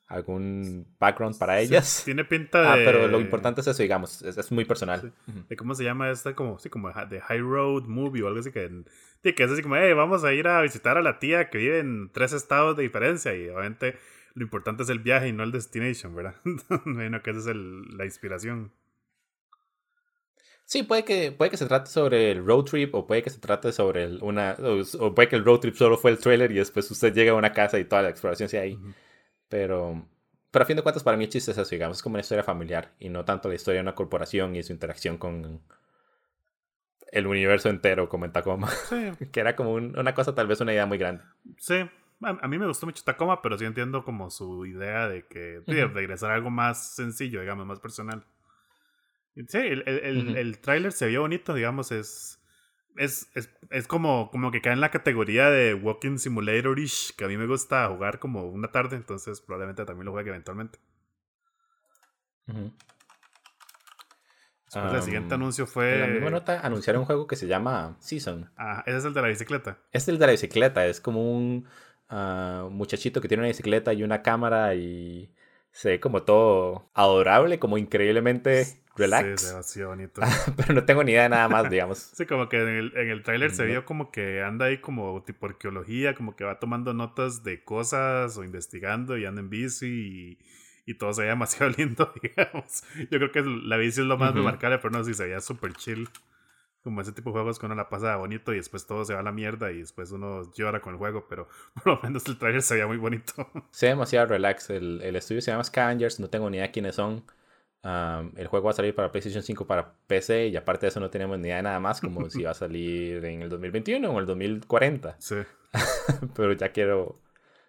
algún background para ellas. Sí, [laughs] tiene pinta de... Ah, pero lo importante es eso, digamos, es, es muy personal. Sí. Uh -huh. ¿De cómo se llama esta? Como, sí, como de High Road Movie o algo así que... Que es así como, hey, vamos a ir a visitar a la tía que vive en tres estados de diferencia y obviamente lo importante es el viaje y no el destination, ¿verdad? [laughs] bueno, que esa es el, la inspiración. Sí, puede que, puede que se trate sobre el road trip o puede que se trate sobre el, una... O, o, puede que el road trip solo fue el trailer y después usted llega a una casa y toda la exploración sea ahí. Uh -huh. Pero, pero a fin de cuentas para mí el chiste es eso, digamos, es como una historia familiar y no tanto la historia de una corporación y su interacción con el universo entero como en Tacoma. Sí. [laughs] que era como un, una cosa, tal vez una idea muy grande. Sí, a, a, mí me gustó mucho Tacoma, pero sí entiendo como su idea de que uh -huh. regresar a algo más sencillo, digamos, más personal. Sí, el, el, el, uh -huh. el tráiler se vio bonito, digamos, es, es, es, es, como, como que cae en la categoría de Walking Simulator-ish, que a mí me gusta jugar como una tarde, entonces probablemente también lo juegue eventualmente. Uh -huh. Después um, el siguiente anuncio fue... En la misma nota anunciaron un juego que se llama Season. Ah, ese es el de la bicicleta. Es el de la bicicleta, es como un uh, muchachito que tiene una bicicleta y una cámara y se ve como todo adorable, como increíblemente relax. Sí, demasiado bonito. [laughs] Pero no tengo ni idea de nada más, digamos. sí, como que en el, en el tráiler se vio como que anda ahí como tipo arqueología, como que va tomando notas de cosas o investigando y anda en bici y, y todo se veía demasiado [laughs] lindo, digamos. Yo creo que la bici es lo más uh -huh. remarcable, pero no, sí se veía súper chill. Como ese tipo de juegos que uno la pasa bonito y después todo se va a la mierda y después uno llora con el juego, pero [laughs] por lo menos el trailer se veía muy bonito. [laughs] Se ve demasiado relax. El, el estudio se llama Scavengers, no tengo ni idea quiénes son. Um, el juego va a salir para PlayStation 5 para PC y aparte de eso no tenemos ni idea de nada más como si va a salir en el 2021 o en el 2040. Sí. [laughs] Pero ya quiero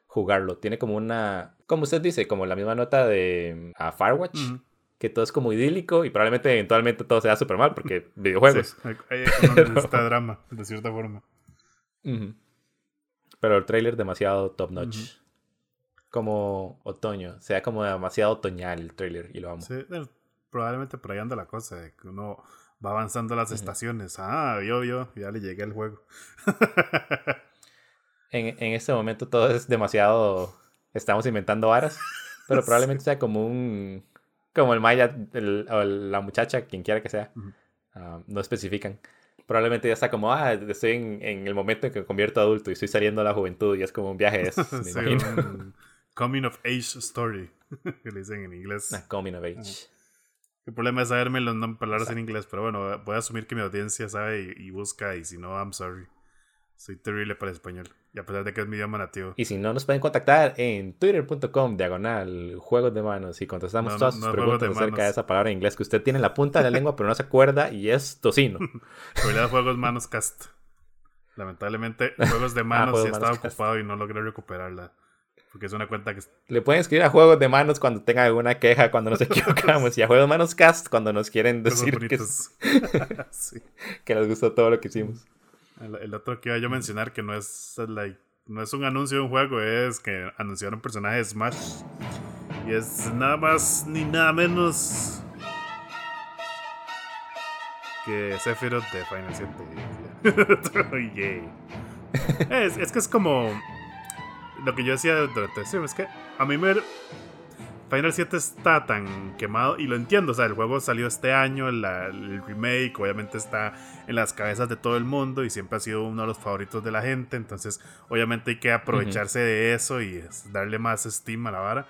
jugarlo. Tiene como una, como usted dice, como la misma nota de uh, Firewatch. Uh -huh. Que todo es como idílico y probablemente eventualmente todo sea súper mal porque [laughs] videojuegos. Sí, hay, está [laughs] drama, de cierta forma. Uh -huh. Pero el trailer demasiado top notch como otoño. Sea como demasiado otoñal el trailer y lo amo. Sí, probablemente por ahí anda la cosa, de que uno va avanzando las uh -huh. estaciones. Ah, yo, yo, ya le llegué al juego. [laughs] en, en este momento todo es demasiado... Estamos inventando varas, pero probablemente sí. sea como un... Como el Maya el, o la muchacha, quien quiera que sea. Uh -huh. uh, no especifican probablemente ya está como, ah, estoy en, en, el momento en que me convierto adulto y estoy saliendo a la juventud y es como un viaje de esos, [laughs] me sí, imagino. [laughs] Coming of age story, [laughs] que le dicen en inglés. Ah, coming of age. El problema es saberme las palabras en inglés, pero bueno, voy a asumir que mi audiencia sabe y, y busca, y si no, I'm sorry. Soy terrible para el español. Y a pesar de que es mi idioma nativo. Y si no, nos pueden contactar en twitter.com, diagonal, juegos de manos. Y contestamos no, todas no, sus no preguntas de acerca de esa palabra en inglés que usted tiene en la punta de la lengua, pero no se acuerda y es tocino. [laughs] Realidad Juegos Manos Cast. Lamentablemente, Juegos de Manos ah, sí estaba ocupado cast. y no logré recuperarla. Porque es una cuenta que. Le pueden escribir a Juegos de Manos cuando tengan alguna queja, cuando nos [laughs] equivocamos. y a Juegos de Manos Cast cuando nos quieren decir que, [laughs] sí. que les gustó todo lo que hicimos. El, el, otro que iba yo a mencionar que no es like, no es un anuncio de un juego, es que anunciaron un personaje de Smash. Y es nada más ni nada menos que Sephiroth de Final 7. [laughs] yeah. [laughs] es, es, que es como lo que yo decía durante el stream, es que a mí me Final 7 está tan quemado y lo entiendo, o sea, el juego salió este año, el remake obviamente está en las cabezas de todo el mundo y siempre ha sido uno de los favoritos de la gente, entonces obviamente hay que aprovecharse de eso y darle más estima a la vara.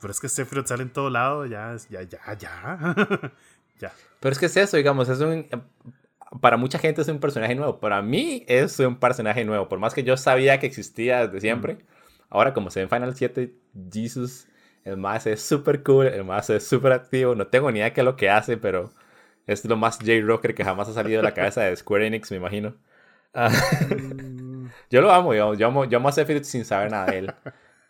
Pero es que Sephiroth sale en todo lado, ya, ya, ya, ya. [laughs] ya. Pero es que es eso, digamos, es un para mucha gente es un personaje nuevo. Para mí es un personaje nuevo. Por más que yo sabía que existía desde siempre. Ahora, como se ve en Final 7, Jesus, el más es súper cool. El más es súper activo. No tengo ni idea qué es lo que hace, pero es lo más J-Rocker que jamás ha salido de la cabeza de Square Enix, me imagino. Ah, [laughs] yo lo amo, Yo amo, yo amo a Sephiroth sin saber nada de él.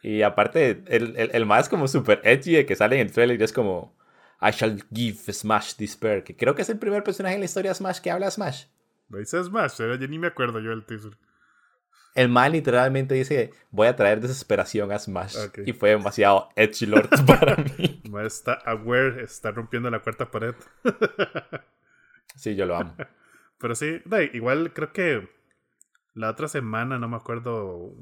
Y aparte, el, el, el más es como súper edgy, que sale en el trailer y es como I shall give Smash despair, que creo que es el primer personaje en la historia de Smash que habla Smash. ¿Lo dice Smash? Yo ni me acuerdo yo del teaser. El mal literalmente dice, voy a traer desesperación a Smash. Y fue demasiado edgy lord [laughs] para mí. Está aware, está rompiendo la cuarta pared. [laughs] sí, yo lo amo. Pero sí, igual creo que la otra semana, no me acuerdo,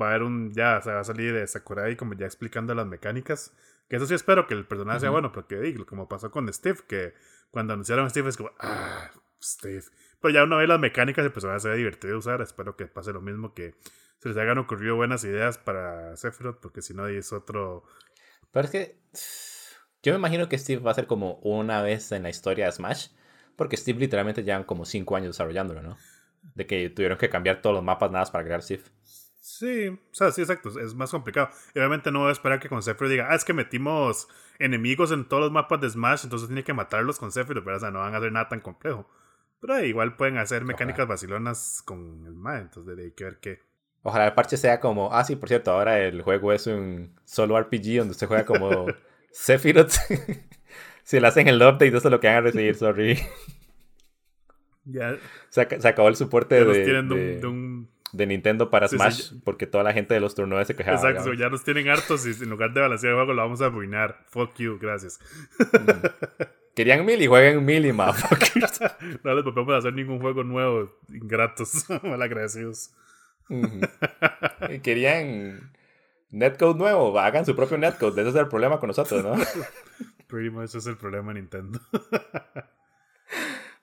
va a haber un, ya, se va a salir de Sakurai como ya explicando las mecánicas. Que eso sí espero que el personaje sea bueno, porque como pasó con Steve, que cuando anunciaron a Steve es como, ah, Steve. Pero ya una vez las mecánicas el personaje se ve divertido de usar, espero que pase lo mismo, que se les hayan ocurrido buenas ideas para Sephiroth, porque si no es otro... Pero es que yo me imagino que Steve va a ser como una vez en la historia de Smash, porque Steve literalmente llevan como 5 años desarrollándolo, ¿no? De que tuvieron que cambiar todos los mapas nada más para crear Steve. Sí, o sea, sí, exacto, es más complicado. Y obviamente no voy a esperar que con Sephiroth diga, ah, es que metimos enemigos en todos los mapas de Smash, entonces tiene que matarlos con Sephiroth, pero o sea, no van a hacer nada tan complejo. Pero igual pueden hacer mecánicas vacilonas con el MAE, entonces hay que ver qué. Ojalá el parche sea como, ah, sí, por cierto, ahora el juego es un solo RPG donde se juega como [laughs] Sephiroth. [laughs] si le hacen el update, eso es lo que van a recibir, sorry. Ya. Se, acabó el soporte de, de un de Nintendo para Smash, porque toda la gente de los turnos se quejaba. Exacto, ya nos tienen hartos y en lugar de balancear el juego lo vamos a arruinar. Fuck you, gracias. Mm. [laughs] Querían mil y jueguen mil y más. [laughs] no les podemos hacer ningún juego nuevo, ingratos, [laughs] malagradecidos. Querían netcode nuevo, hagan su propio netcode. Ese es el problema con nosotros, ¿no? [laughs] Pretty much ese es el problema de Nintendo.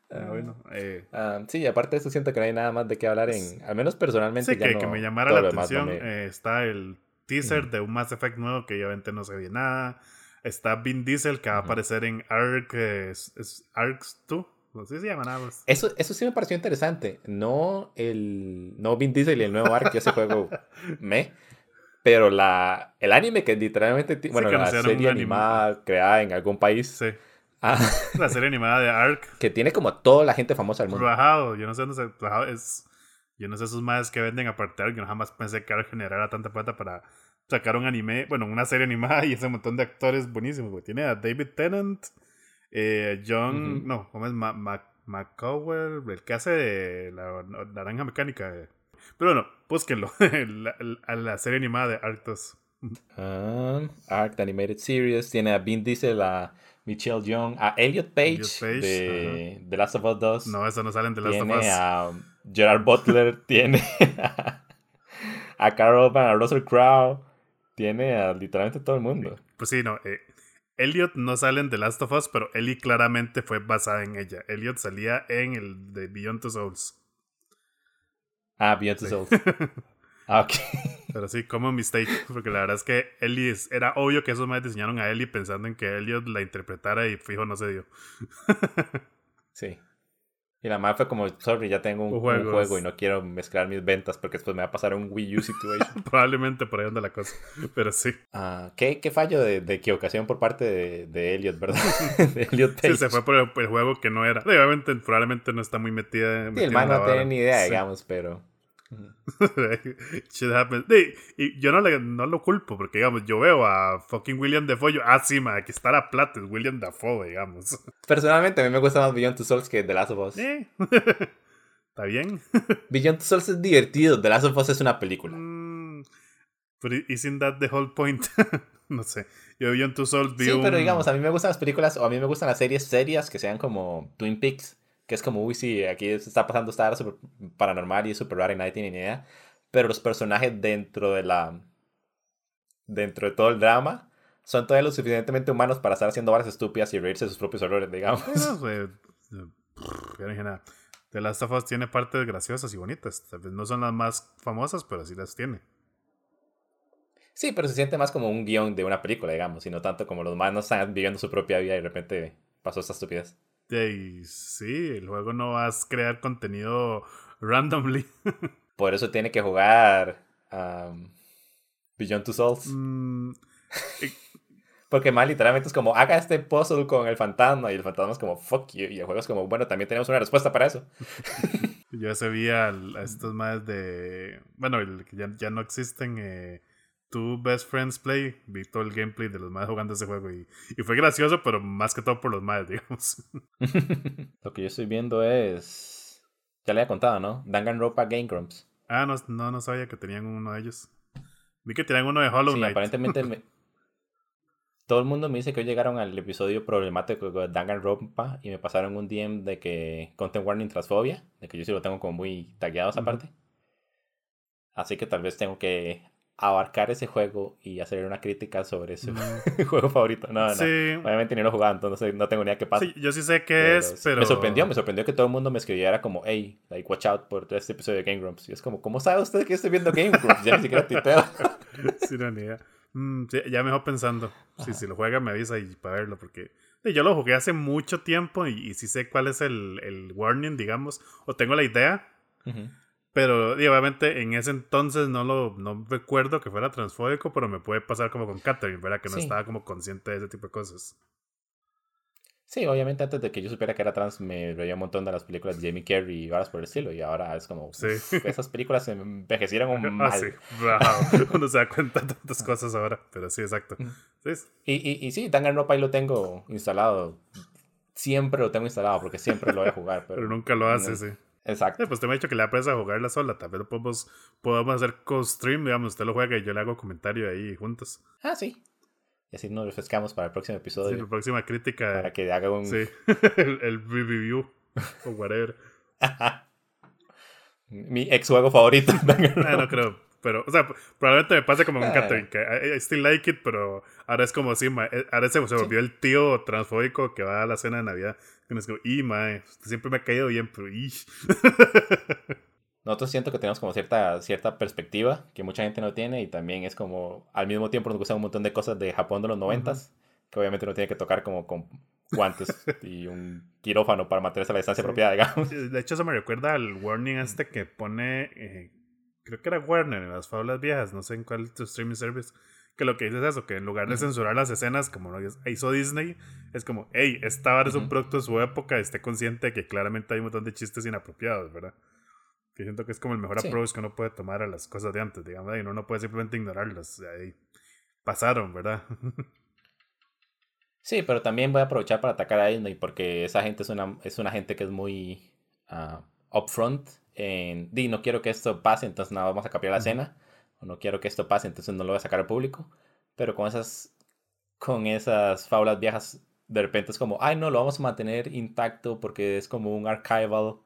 Ah, bueno. Eh. Ah, sí, aparte de eso siento que no hay nada más de qué hablar en, al menos personalmente. Sí, que, que, me llamara la atención. Eh, está el teaser de un Mass Effect nuevo que obviamente no se ve nada. Está Vin Diesel que va a aparecer en Ark, es, Arks 2. No sé si se llama nada más. Eso, eso sí me pareció interesante. No el no Vin Diesel y el nuevo Ark, que ese juego [laughs] me. Pero la, el anime que literalmente. bueno, la serie animada creada en algún país. Sí Ah. La serie animada de Ark. Que tiene como toda la gente famosa del mundo. Bajado, yo no sé dónde se. Bajado es. Yo no sé esos madres que venden aparte de Ark. Yo jamás pensé que Ark generara tanta plata para sacar un anime. Bueno, una serie animada [laughs] y ese montón de actores buenísimos. Tiene a David Tennant, eh, John. No, ¿cómo es? Ma, el que hace de la, naranja mecánica. Pero bueno, búsquenlo. [laughs] la, la, la, serie animada de Arctos. Ark Animated Series. Tiene a Vin Diesel, a. Michelle Young, a Elliot Page, de The Last of Us 2. No, eso no salen de Last of Us. Tiene a Gerard Butler, [laughs] tiene a Carol Van, a Russell Crowe, tiene a literalmente todo el mundo. Pues sí, no. Eh, Elliot no sale en The Last of Us, pero Ellie claramente fue basada en ella. Elliot salía en el de Beyond Two Souls. Ah, Beyond Two Souls. [laughs] Ah, ok. [laughs] Pero sí, como mistake, porque la verdad es que Ellie era obvio que esos más diseñaron a Ellie pensando en que Elliot la interpretara y fijo no se dio. [laughs] sí. Y la madre fue como, sorry, ya tengo un, juego y no quiero mezclar mis ventas porque después me va a pasar un Wii U situation. [laughs] Probablemente por ahí anda la cosa, pero sí. Ah, ¿qué, ¿qué, fallo de, de, equivocación por parte de, de Elliot, ¿verdad? [laughs] de Elliot Sí, se fue por el, juego que no era. Obviamente, probablemente no está muy metida. Sí, el man no tiene ni idea, digamos, pero... [laughs] y yo no, le, no lo culpo, porque digamos, yo veo a fucking William Dafoe, yo, ah, sí, ma, aquí está la plata, es William Dafoe, digamos. [laughs] Personalmente, a mí me gusta más Beyond Two Souls que The Last of Us. [laughs] Está bien. Beyond Two Souls es divertido, The Last of Us es una película. Mm, pero isn't that the whole point? no sé. Yo Beyond Two Souls Sí, pero digamos, a mí me gustan las películas, o a mí me gustan las series serias que sean como Twin Peaks que es como, uy, sí, aquí se está pasando esta super paranormal y super rara y nadie tiene ni idea. Pero los personajes dentro de la. dentro de todo el drama son todavía lo suficientemente humanos para estar haciendo varas estúpidas y reírse de sus propios errores, digamos. [laughs] The Last of Us tiene partes graciosas y bonitas. Tal vez no son las más famosas, pero sí las tiene. Sí, pero se siente más como un guion de una película, digamos, y no tanto como los humanos están viviendo su propia vida y de repente pasó esta estupidez. Sí, el juego no vas a crear contenido randomly. [laughs] Por eso tiene que jugar um, Beyond Two Souls. Mm, [laughs] Porque más literalmente es como, haga este puzzle con el fantasma y el fantasma es como, fuck you. Y el juego es como, bueno, también tenemos una respuesta para eso. [laughs] Yo se vi a, estos más de, bueno, ya, ya no existen, eh, tu Best Friends Play, vi todo el gameplay de los más jugando ese juego y, y fue gracioso, pero más que todo por los más, [laughs] digamos. [laughs] Lo que yo estoy viendo es, ya le había contado, ¿no? Danganronpa Game Grumps. Ah, no, no, no sabía que tenían uno de ellos. Vi que tenían uno de Hollow Knight. Sí, aparentemente [laughs] me, todo el mundo me dice que hoy llegaron al episodio problemático de Danganronpa y me pasaron un DM de que Content Warning Transfobia, de que yo sí lo tengo como muy tagueado esa parte. Así que tal vez tengo que abarcar ese juego y hacer una crítica sobre ese [laughs] juego favorito. No, no. Obviamente ni lo he jugado, entonces no tengo ni idea qué pasa. Sí, yo sí sé qué es, pero... Me sorprendió, me sorprendió que todo el mundo me escribiera como, hey, like, watch out por este episodio de Game Grumps. Y es como, ¿cómo sabe usted que estoy viendo Game Grumps? Ya ni siquiera titeo. [laughs] sí, no, ni idea. Mm, ya me pensando. Sí, si lo juega me avisa y para verlo, porque yo lo jugué hace mucho tiempo y, sí sé cuál es el, el, warning, digamos, o tengo la idea. Pero obviamente en ese entonces no lo no recuerdo que fuera transfóbico, pero me puede pasar como con Catherine, ¿verdad? Que no estaba como consciente de ese tipo de cosas. Sí, obviamente antes de que yo supiera que era trans me veía un montón de las películas de Jamie Carey y horas por el estilo. Y ahora es como, sí. esas películas se envejecieron ah, [laughs] mal. Ah, sí, [laughs] Uno se da cuenta de tantas cosas ahora, pero sí, exacto. Sí. Y, y, y sí, Danganronpa ahí lo tengo instalado. Siempre lo tengo instalado porque siempre lo voy a jugar. [laughs] Pero, nunca lo hace, sí. Exacto. pues te me ha dicho que le apresa a jugarla sola. Tal vez podemos, podemos hacer co-stream, digamos. Usted lo juega y yo le hago comentario ahí juntos. Ah, sí. Y así nos refrescamos para el próximo episodio. Sí, la próxima crítica. Para que haga un. Sí, [laughs] el, review o whatever. [laughs] Mi ex juego favorito. [laughs] ah, no creo. Pero, o sea, probablemente me pase como con Catherine, que I, still like it, pero ahora es como si, eh, ahora se, se volvió el tío transfóbico que va a la cena de Navidad. Y es como, y mae, siempre me ha caído bien, pero [laughs] nosotros siento que tenemos como cierta, cierta perspectiva que mucha gente no tiene y también es como al mismo tiempo nos gustan un montón de cosas de Japón de los noventas que obviamente uno tiene que tocar como con guantes [laughs] y un quirófano para mantenerse a la distancia apropiada, digamos. De hecho, eso me recuerda al warning este que pone, eh, creo que era Warner en las fábulas viejas, no sé en cuál tu streaming service, que lo que dice es eso, que en lugar de censurar las escenas como lo hizo Disney, es como, hey, esta es un producto de su época, esté consciente de que claramente hay un montón de chistes inapropiados, ¿verdad? Que siento que es como el mejor approach que uno puede tomar a las cosas de antes, digamos, y uno no puede simplemente ignorarlas. Ahí pasaron, ¿verdad? [laughs] sí, pero también voy a aprovechar para atacar a Disney porque esa gente es una, es una gente que es muy uh, upfront en, di, no quiero que esto pase, entonces nada, vamos a cambiar la escena, o no quiero que esto pase, entonces no lo voy a sacar al público, pero con esas, con esas fábulas viejas, de repente es como, ay, no, lo vamos a mantener intacto porque es como un archival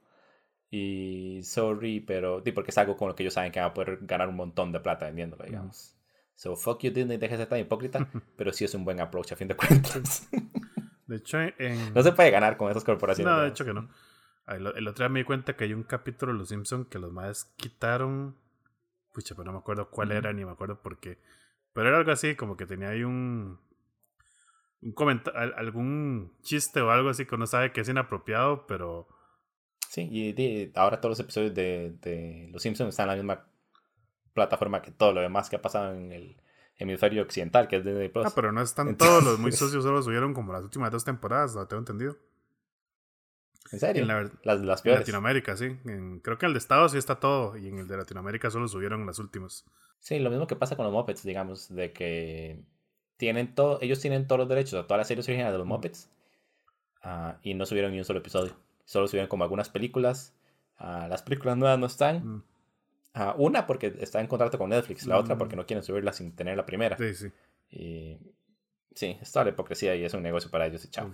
y sorry, pero sí, porque es algo con lo que ellos saben que van a poder ganar un montón de plata vendiéndolo, digamos. So, fuck you Disney, deje de ser tan hipócrita, [laughs] pero sí es un buen approach a fin de cuentas. de hecho, en... no se puede ganar con esas corporaciones. No, de hecho que no. El, otro día me di cuenta que hay un capítulo de Los Simpsons que los más quitaron. Pucha, pero no me acuerdo cuál era ni me acuerdo por qué. Pero era algo así, como que tenía ahí un. Un comentario, algún chiste o algo así que uno sabe que es inapropiado, pero Sí, y ahora todos los episodios de, de, Los Simpsons están en la misma plataforma que todo lo demás que ha pasado en el hemisferio occidental, que es Disney Plus. Ah, pero no están [laughs] todos los muy socios, solo subieron como las últimas dos temporadas, lo tengo entendido. ¿En serio? En las, las peores. En Latinoamérica, sí. creo que el de Estados sí está todo, y en el de Latinoamérica solo subieron las últimas. Sí, lo mismo que pasa con los Muppets, digamos, de que tienen todo, ellos tienen todos los derechos a todas las series originales de los Muppets, uh, y no subieron ni un solo episodio. Solo subieron como algunas películas. Uh, las películas nuevas no están. Mm. Uh, una porque está en contrato con Netflix, la otra mm. porque no quieren subirla sin tener la primera. Sí, sí. Y sí, es toda la hipocresía y es un negocio para ellos y chao.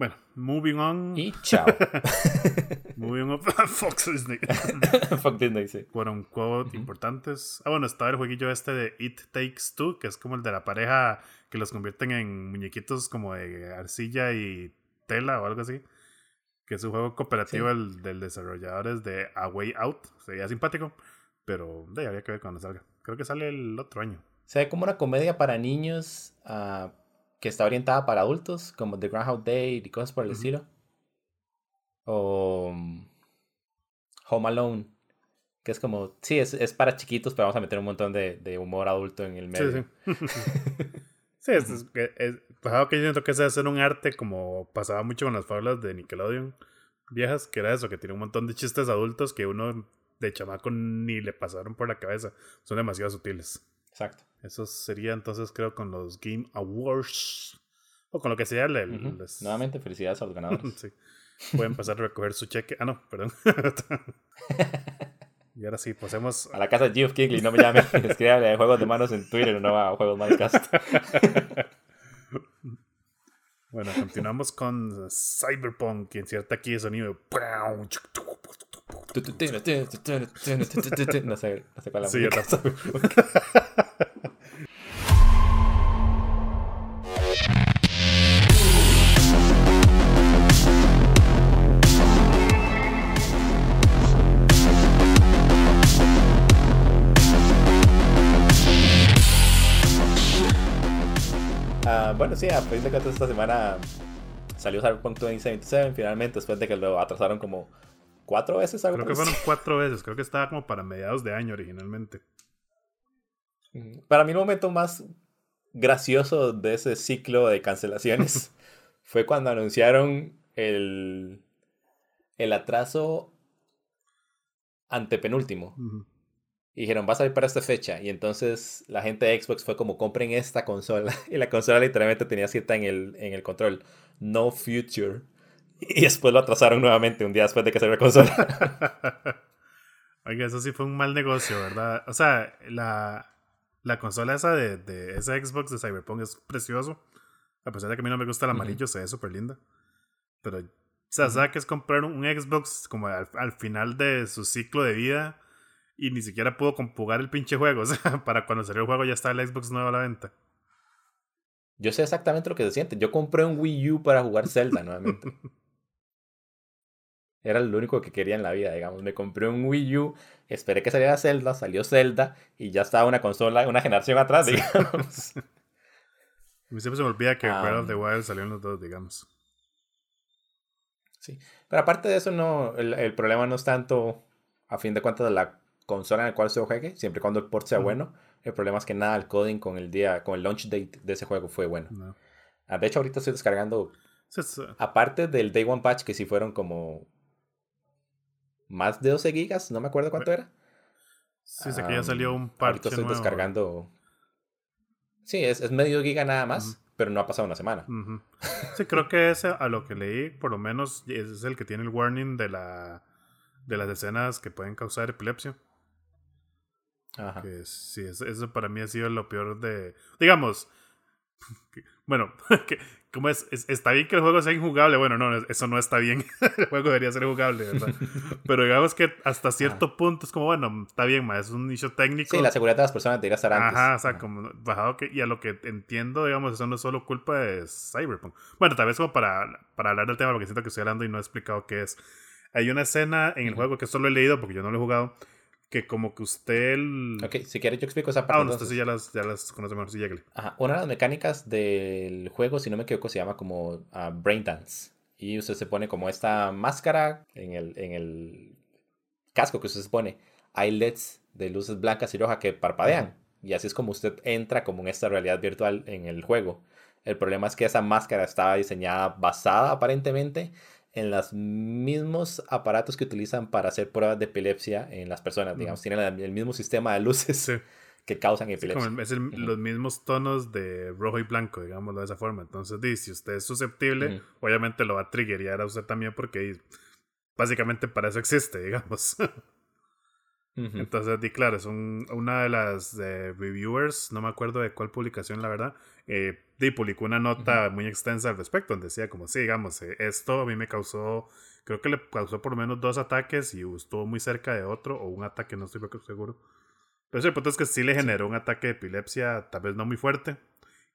Bueno, moving on. Y chao. [laughs] moving on. [laughs] Fox Disney. [laughs] Fox Disney, sí. Fueron quote importantes. Ah, bueno, estaba el jueguillo este de It Takes Two, que es como el de la pareja que los convierten en muñequitos como de arcilla y tela o algo así. Que es un juego cooperativo del, del desarrolladores de A Way Out. Sería simpático, pero de habría que ver cuando salga. Creo que sale el otro año. Se ve como una comedia para niños uh, que está orientada para adultos, como The Groundhog Day y cosas por el estilo. O um, Home Alone, que es como, sí, es, es, para chiquitos, pero vamos a meter un montón de, de humor adulto en el medio. Sí, sí. [laughs] sí es, es, es, pasado que yo siento que es hacer un arte como pasaba mucho con las fábulas de Nickelodeon viejas, que era eso, que tiene un montón de chistes adultos que uno de chamaco ni le pasaron por la cabeza. Son demasiado sutiles. Exacto. Eso sería entonces, creo, con los Game Awards. O con lo que sea. El, el, uh -huh. les... Nuevamente, felicidades a los ganadores. [laughs] sí. Pueden pasar a recoger su cheque. Ah, no, perdón. [laughs] y ahora sí, pasemos. A la casa de Geoff Kigley, no me llame. [laughs] Escríbale juegos de manos en Twitter, no a juegos Minecraft. bueno, continuamos con Cyberpunk, que inserta aquí el sonido. No sé, no sé cuál es la Sí, yo tampoco. [laughs] Uh, bueno, sí, a fin de cuentas esta semana salió Cyberpunk 2077 finalmente, después de que lo atrasaron como cuatro veces. Algo creo que fueron cuatro veces, creo que estaba como para mediados de año originalmente. Para mí el momento más gracioso de ese ciclo de cancelaciones [laughs] fue cuando anunciaron el, el atraso antepenúltimo. Uh -huh. Y dijeron, va a salir para esta fecha. Y entonces la gente de Xbox fue como, compren esta consola. [laughs] Y la consola literalmente tenía cita en el, en el control. No future. [laughs] Y después lo atrasaron nuevamente un día después de que salió la consola. [laughs] Oiga, eso sí fue un mal negocio, ¿verdad? O sea, la, la consola esa de, de esa Xbox de Cyberpunk es precioso. A pesar de que a mí no me gusta el amarillo, uh -huh. se ve súper linda. Pero, o sea, uh -huh. ¿sabes que es comprar un Xbox como al, al final de su ciclo de vida? y ni siquiera pudo compugar el pinche juego. [laughs] O sea, para cuando salió el juego ya está el Xbox nuevo a la venta. Yo sé exactamente lo que se siente. Yo compré un Wii U para jugar Zelda nuevamente. Era lo único que quería en la vida, digamos. Me compré un Wii U, esperé que saliera Zelda, salió Zelda y ya estaba una consola, una generación atrás, digamos. [laughs] Mí siempre se me olvida que um, Breath of the Wild salió en los dos, digamos. Sí, pero aparte de eso, no, el, el problema no es tanto, a fin de cuentas, la consola en la cual se juegue, siempre y cuando el port sea bueno. El problema es que nada, el coding con el día, con el launch date de ese juego fue bueno. No. Ah, de hecho, ahorita estoy descargando, aparte del Day One Patch, que sí fueron como más de 12 gigas, no me acuerdo cuánto era. Sí, sé que ya salió un Um, parche estoy nuevo. descargando. Sí, es, es medio giga nada más, pero no ha pasado una semana. Sí, creo que ese, a lo que leí, por lo menos, ese es el que tiene el warning de la de las escenas que pueden causar epilepsia. Ajá. Que sí, eso, eso para mí ha sido lo peor de. Digamos. [laughs] que- bueno, [laughs] que, como es, es- Está bien que el juego sea injugable. Bueno, no, eso no está bien. [laughs] el juego debería ser jugable, ¿verdad? [laughs] Pero digamos que hasta cierto punto es como, bueno, está bien, ma, es un issue técnico. Sí, la seguridad de las personas debería estar antes. Ajá, o sea, Ajá. como bajado que. Y a lo que entiendo, digamos, eso no es solo culpa de Cyberpunk. Bueno, tal vez como para, para hablar del tema, porque siento que estoy hablando y no he explicado qué es. Hay una escena en el juego que solo he leído porque yo no lo he jugado. Que como que usted. el- Ok, si quieres yo explico esa Ah, parte. bueno, usted entonces. sí ya las, ya las conoce mejor, sí, lléguele. Ajá, Una de las mecánicas del juego, si no me equivoco, se llama como ah, Brain Dance. Y usted se pone como esta máscara en el, en el casco que usted se pone. Hay LEDs de luces blancas y rojas que parpadean. Y así es como usted entra como en esta realidad virtual en el juego. El problema es que esa máscara estaba diseñada basada aparentemente en los mismos aparatos que utilizan para hacer pruebas de epilepsia en las personas. Digamos, tienen el mismo sistema de luces Sí. [laughs] que causan epilepsia. como es el- los mismos tonos de rojo y blanco, digámoslo de esa forma. Entonces, di, si usted es susceptible, obviamente lo va a triggerear a usted también porque básicamente para eso existe, [laughs] digamos. Entonces, di claro, es una de las reviewers, no me acuerdo de cuál publicación, la verdad, eh, di, publicó una nota muy extensa al respecto, donde decía como, sí, digamos, eh, esto a mí me causó, creo que le causó por lo menos dos ataques y estuvo muy cerca de otro, o un ataque, no estoy seguro. Pero el punto es que sí le generó un ataque de epilepsia, tal vez no muy fuerte.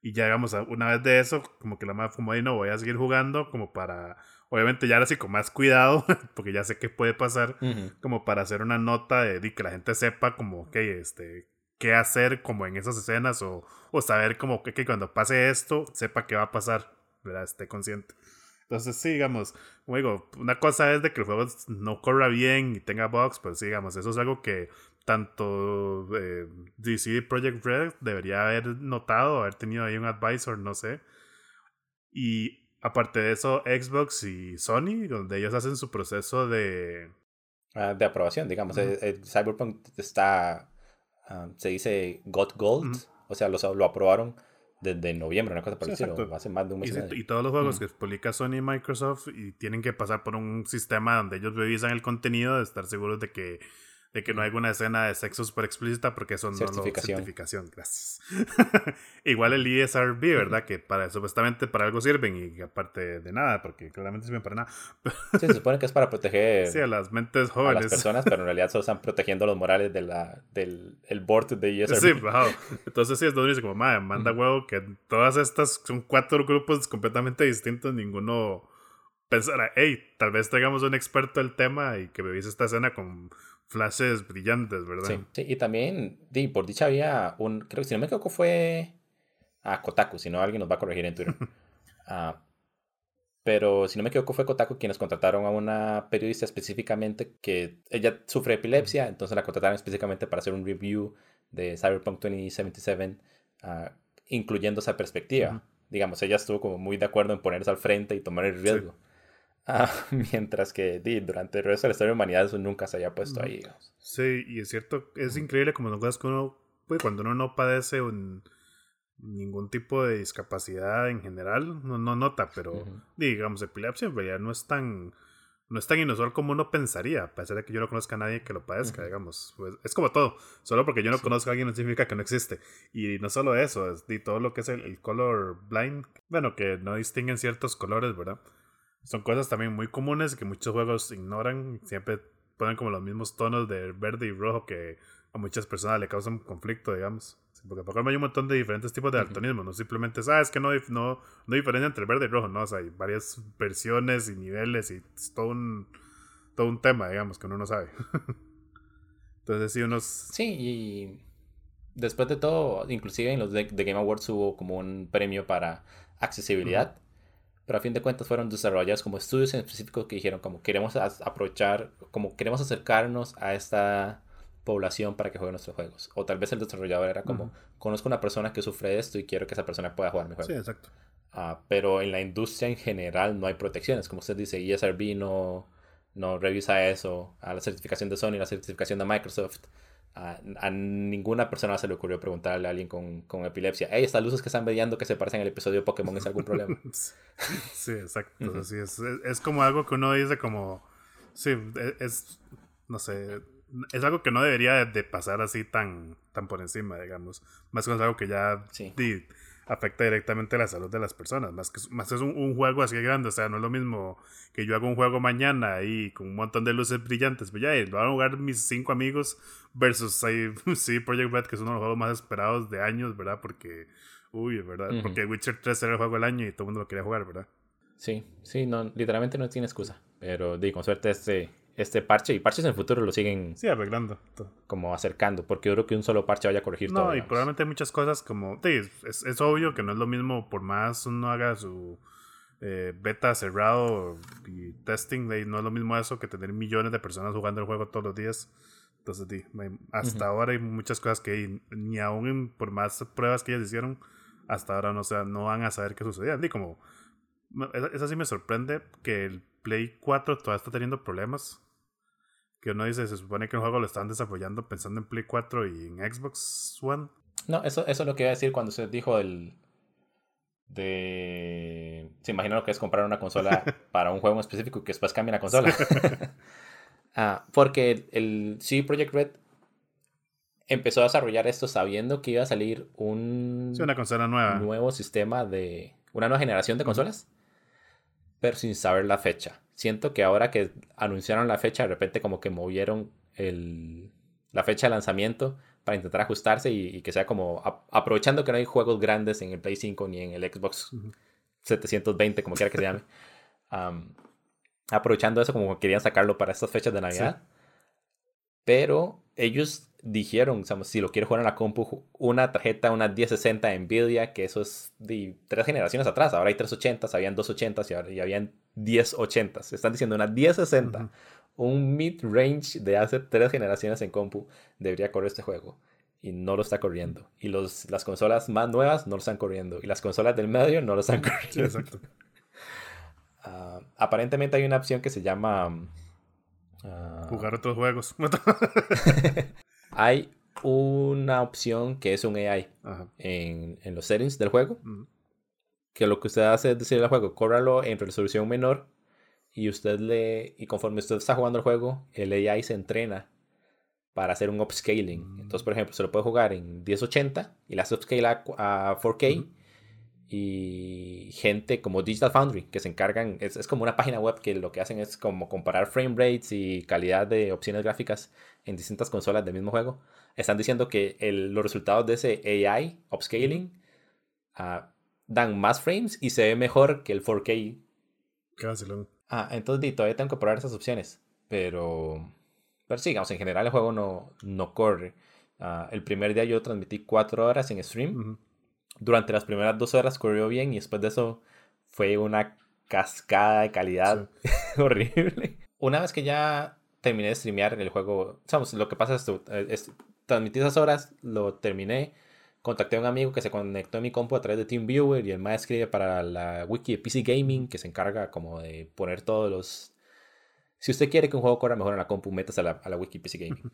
Y ya, digamos, una vez de eso, como que la madre fumó y no voy a seguir jugando, como para obviamente ya ahora sí con más cuidado, [laughs] porque ya sé qué puede pasar, como para hacer una nota de, que la gente sepa como, ok, este, qué hacer como en esas escenas o, o saber como que, que, cuando pase esto, sepa qué va a pasar, ¿verdad? Esté consciente. Entonces, sí, digamos, como digo, una cosa es de que el juego no corra bien y tenga bugs, pero sí, digamos, eso es algo que tanto eh, DC Project Red debería haber notado, haber tenido ahí un advisor, no sé. Y Aparte de eso, Xbox y Sony, donde ellos hacen su proceso de... Ah, de aprobación, digamos. el, Cyberpunk está, ah, se dice Got Gold, o sea, lo, lo aprobaron desde noviembre, una cosa parecida, hace más de un mes. Y, y, todos los juegos que publica Sony y Microsoft y tienen que pasar por un sistema donde ellos revisan el contenido de estar seguros de que de que no hay una escena de sexo súper explícita porque eso no certificación. certificación, gracias. [laughs] Igual el ESRB, ¿verdad? Que para supuestamente para algo sirven y aparte de nada, porque claramente sirven para nada. sí, se supone que es para proteger [laughs] sí, a las mentes jóvenes. A las personas, pero en realidad solo están protegiendo los morales de la, del el board de ESRB. Sí, wow. Entonces sí, es donde dice como, madre, manda huevo que todas estas son cuatro grupos completamente distintos, ninguno pensará, hey, tal vez tengamos un experto del tema y que me esta escena con flashes brillantes, ¿verdad? Sí, sí. y también, di, por dicha había un, creo que si no me equivoco fue a Kotaku, si no alguien nos va a corregir en Twitter. [laughs] Ah, pero si no me equivoco fue Kotaku quienes contrataron a una periodista específicamente que ella sufre epilepsia, entonces la contrataron específicamente para hacer un review de Cyberpunk 2077, uh, incluyendo esa perspectiva. Digamos, ella estuvo como muy de acuerdo en ponerse al frente y tomar el riesgo. Ah, [laughs] mientras que durante el resto de la historia de la humanidad eso nunca se haya puesto ahí. Sí, y es cierto, es increíble como no que uno, pues, cuando uno no padece un, ningún tipo de discapacidad en general, no, no nota, pero digamos, epilepsia en realidad no es tan no es tan inusual como uno pensaría, a pesar de que yo no conozca a nadie que lo padezca, digamos. Pues, es como todo, solo porque yo no conozco a alguien no significa que no existe. Y no solo eso, es y todo lo que es el, el color blind, bueno, que no distinguen ciertos colores, ¿verdad? Son cosas también muy comunes que muchos juegos ignoran. Siempre ponen como los mismos tonos de verde y rojo que a muchas personas le causan conflicto, digamos. Porque por hay un montón de diferentes tipos de daltonismo. No simplemente es, ah, es que no, no, no diferencia entre el verde y rojo. No, hay varias versiones y niveles y es todo un, todo un tema, digamos, que uno no sabe. [laughs] Entonces, sí, unos. Sí, y después de todo, inclusive en los de, Game Awards hubo como un premio para accesibilidad pero a fin de cuentas fueron desarrollados como estudios en específico que dijeron como queremos aprovechar, como queremos acercarnos a esta población para que juegue nuestros juegos. O tal vez el desarrollador era como, conozco una persona que sufre de esto y quiero que esa persona pueda jugar mi juego. Sí, exacto. Ah, pero en la industria en general no hay protecciones. Como usted dice, ESRB no, no revisa eso. A la certificación de Sony, la certificación de Microsoft a, ninguna persona se le ocurrió preguntarle a alguien con, con epilepsia, hey, estas luces que están mediando que se parecen al episodio de Pokémon es algún problema. [laughs] sí, exacto. es, es, como algo que uno dice como, sí, e, es, no sé, es algo que no debería de pasar así tan, tan por encima, digamos. Más que es algo que ya sí afecta directamente la salud de las personas. Más que más es un, juego así grande. O sea, no es lo mismo que yo haga un juego mañana y con un montón de luces brillantes. Pues ya, lo van a jugar mis cinco amigos versus ahí, [laughs] sí, Project Red, que es uno de los juegos más esperados de años, ¿verdad? Porque, uy, ¿verdad? Porque Witcher 3 era el juego del año y todo el mundo lo quería jugar, ¿verdad? Sí, sí, no, literalmente no tiene excusa. Pero, di, con suerte este este parche y parches en el futuro lo siguen sí, arreglando como acercando porque yo creo que un solo parche vaya a corregir todo. No, y probablemente hay muchas cosas como sí, es, es, obvio que no es lo mismo por más uno haga su eh, beta cerrado y testing no es lo mismo eso que tener millones de personas jugando el juego todos los días. Entonces sí, hasta ahora hay muchas cosas que ni aún por más pruebas que ellos hicieron hasta ahora no, sea, no van a saber qué sucedía y como eso sí me sorprende que el Play 4 todavía está teniendo problemas que uno dice, se supone que el juego lo están desarrollando pensando en Play 4 y en Xbox One. No, eso, eso es lo que iba a decir cuando se dijo el... De... Se imagina lo que es comprar una consola [laughs] para un juego específico y que después cambie la consola. [laughs] ah, porque el, sí, Project Red empezó a desarrollar esto sabiendo que iba a salir un una consola nueva. nuevo sistema de una nueva generación de consolas, pero sin saber la fecha. Siento que ahora que anunciaron la fecha, de repente como que movieron el, la fecha de lanzamiento para intentar ajustarse y, que sea como aprovechando que no hay juegos grandes en el Play 5 ni en el Xbox 720, como quiera que se llame. [laughs] aprovechando eso como querían sacarlo para estas fechas de Navidad. Pero ellos dijeron, si lo quiero jugar en la compu, una tarjeta, una 1060 Nvidia, que eso es de tres generaciones atrás. Ahora hay 380, habían 280 y ahora ya habían 1080. Están diciendo una 1060, un mid-range de hace tres generaciones en compu, debería correr este juego. Y no lo está corriendo. Y los, las consolas más nuevas no lo están corriendo. Y las consolas del medio no lo están corriendo. exacto. [laughs] Ah, aparentemente hay una opción que se llama Ah. Jugar otros juegos. [laughs] [laughs] Hay una opción que es un AI en, en, los settings del juego. Que lo que usted hace es decirle al juego, córralo en resolución menor. Y usted le. Y conforme usted está jugando el juego, el AI se entrena para hacer un upscaling. Entonces, por ejemplo, se lo puede jugar en 1080 y la upscale a, 4K y gente como Digital Foundry que se encargan, es, como una página web que lo que hacen es como comparar frame rates y calidad de opciones gráficas en distintas consolas del mismo juego. Están diciendo que los resultados de ese AI upscaling ah, dan más frames y se ve mejor que el 4K. Ah, entonces todavía tengo que probar esas opciones, pero, pero sí, en general el juego no, no corre. Ah, el primer día yo transmití 4 horas en stream durante las primeras dos horas corrió bien y después de eso fue una cascada de calidad [laughs] horrible. Una vez que ya terminé de streamear el juego, sabes, lo que pasa es, es transmití esas horas, lo terminé, contacté a un amigo que se conectó a mi compu a través de TeamViewer y el más escribe para la wiki de PC Gaming que se encarga como de poner todos los... Si usted quiere que un juego corra mejor en la compu, métase a la, a la wiki PC Gaming.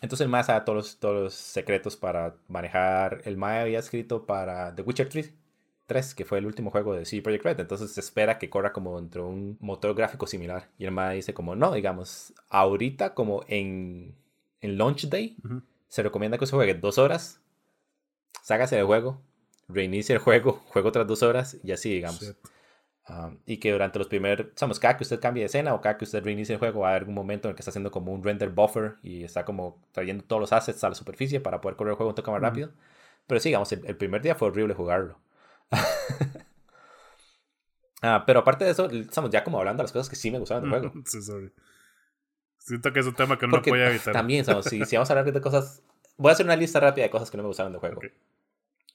Entonces el MAE sabe todos los, todos los secretos para manejar. El MAE había escrito para The Witcher 3, 3 que fue el último juego de CD Projekt Red. Entonces se espera que corra como dentro de un motor gráfico similar. Y el MAE dice como, no, digamos, ahorita como en, en Launch Day, se recomienda que se juegue dos horas, ságase del juego, reinicie el juego, [laughs] juego tras dos horas y así, digamos y que durante los primeros, sabemos, cada que usted cambie de escena o cada que usted reinicie el juego, va a haber algún momento en el que está haciendo como un render buffer y está como trayendo todos los assets a la superficie para poder correr el juego un toque más rápido. Pero sí, digamos, el, primer día fue horrible jugarlo. [laughs] Ah, pero aparte de eso, estamos ya como hablando de las cosas que sí me gustaban del juego. [laughs] Sí, sorry. Siento que es un tema que no puede evitar. También, si, si, vamos a hablar de cosas. Voy a hacer una lista rápida de cosas que no me gustaron del juego. Okay.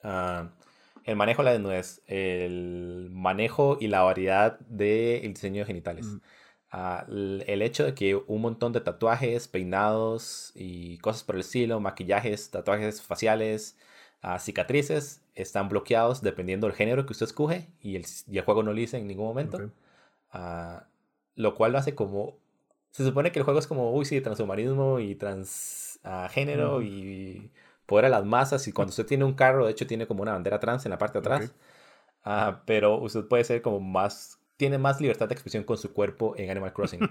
Ah, el manejo de la desnudez, el manejo y la variedad del diseño de genitales. Ah, el hecho de que un montón de tatuajes, peinados y cosas por el estilo, maquillajes, tatuajes faciales, uh, cicatrices, están bloqueados dependiendo del género que usted escoge y el, y el juego no lo dice en ningún momento. Ah, lo cual lo hace como... Se supone que el juego es como, uy, sí, transhumanismo y transgénero y poder a las masas y cuando usted tiene un carro, de hecho tiene como una bandera trans en la parte de atrás, ah, pero usted puede ser como más, tiene más libertad de expresión con su cuerpo en Animal Crossing. [laughs]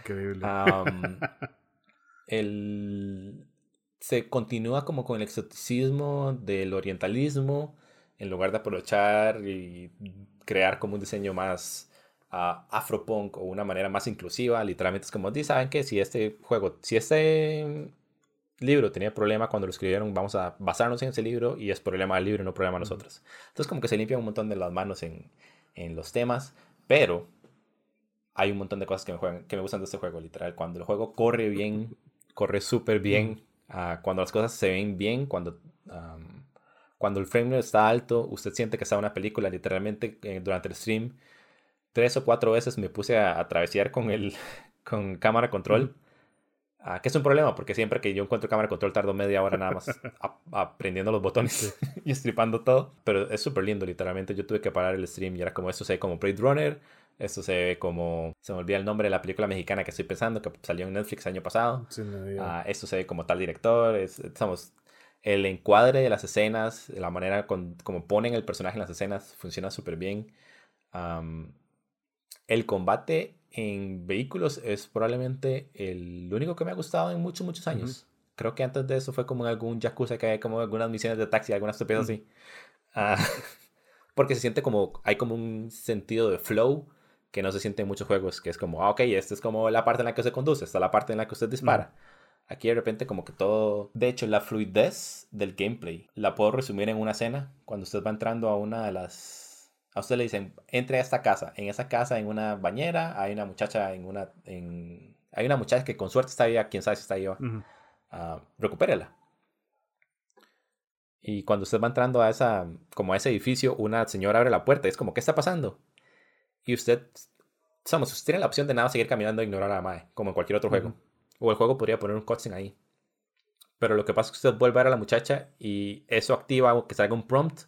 Increíble. [laughs] el, se continúa como con el exoticismo del orientalismo en lugar de aprovechar y crear como un diseño más uh, afropunk o una manera más inclusiva. Literalmente es como, ¿saben que Si este juego, si este libro tenía problema cuando lo escribieron, vamos a basarnos en ese libro y es problema del libro, no problema de nosotros. Entonces como que se limpia un montón de las manos en, en los temas, pero hay un montón de cosas que me, juegan, que me gustan de este juego, literal. Cuando el juego corre bien, corre súper bien, uh, cuando las cosas se ven bien, cuando, um, cuando el frame está alto, usted siente que está una película, literalmente eh, durante el stream, tres o cuatro veces me puse a, a travesear con el [laughs] con cámara control. Ah, que es un problema, porque siempre que yo encuentro cámara de control tardo media hora nada más [laughs] aprendiendo los botones [laughs] y estripando todo. Pero es súper lindo, literalmente. Yo tuve que parar el stream y era como esto se ve como Blade Runner. Esto se ve como. Se me olvida el nombre de la película mexicana que estoy pensando, que salió en Netflix el año pasado. Ah, esto se ve como tal director. estamos, el encuadre de las escenas, la manera con, como ponen el personaje en las escenas, funciona súper bien el combate en vehículos es probablemente el único que me ha gustado en muchos, muchos años. Creo que antes de eso fue como en algún Yakuza que hay como algunas misiones de taxi, algunas estupidez así. Ah, [laughs] porque se siente como, hay como un sentido de flow que no se siente en muchos juegos, que es como, ah, ok, esta es como la parte en la que se conduce, esta es la parte en la que usted dispara. Aquí de repente como que todo... De hecho, la fluidez del gameplay la puedo resumir en una escena. Cuando usted va entrando a una de las... A usted le dicen, entre a esta casa. En esa casa, en una bañera, hay una muchacha en una... En... Hay una muchacha que con suerte está ahí, quién sabe si está ahí. Uh, recupérela. Y cuando usted va entrando a esa, como a ese edificio, una señora abre la puerta y es como, ¿qué está pasando? Y usted, somos, usted tiene la opción de nada seguir caminando e ignorar a la madre, como en cualquier otro juego. O el juego podría poner un cutscene ahí. Pero lo que pasa es que usted vuelve a ver a la muchacha y eso activa que salga un prompt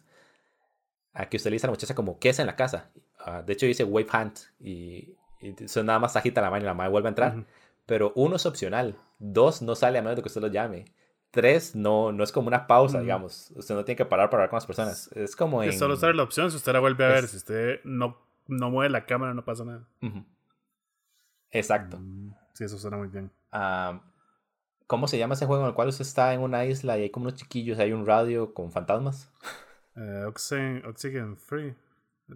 a que usted le dice a la muchacha como, ¿qué es en la casa? Ah, de hecho dice wave hand y, eso nada más agita la mano y la madre vuelve a entrar. Pero uno es opcional. Dos no sale a menos de que usted lo llame. Tres no, no es como una pausa, digamos. Usted no tiene que parar para hablar con las personas. Es como en... solo sale la opción si usted la vuelve a ver. Si usted no, no mueve la cámara no pasa nada. Exacto. Mm, sí, eso suena muy bien. ¿Cómo se llama ese juego en el cual usted está en una isla y hay como unos chiquillos y hay un radio con fantasmas? [laughs] Uh, Oxygen, Free.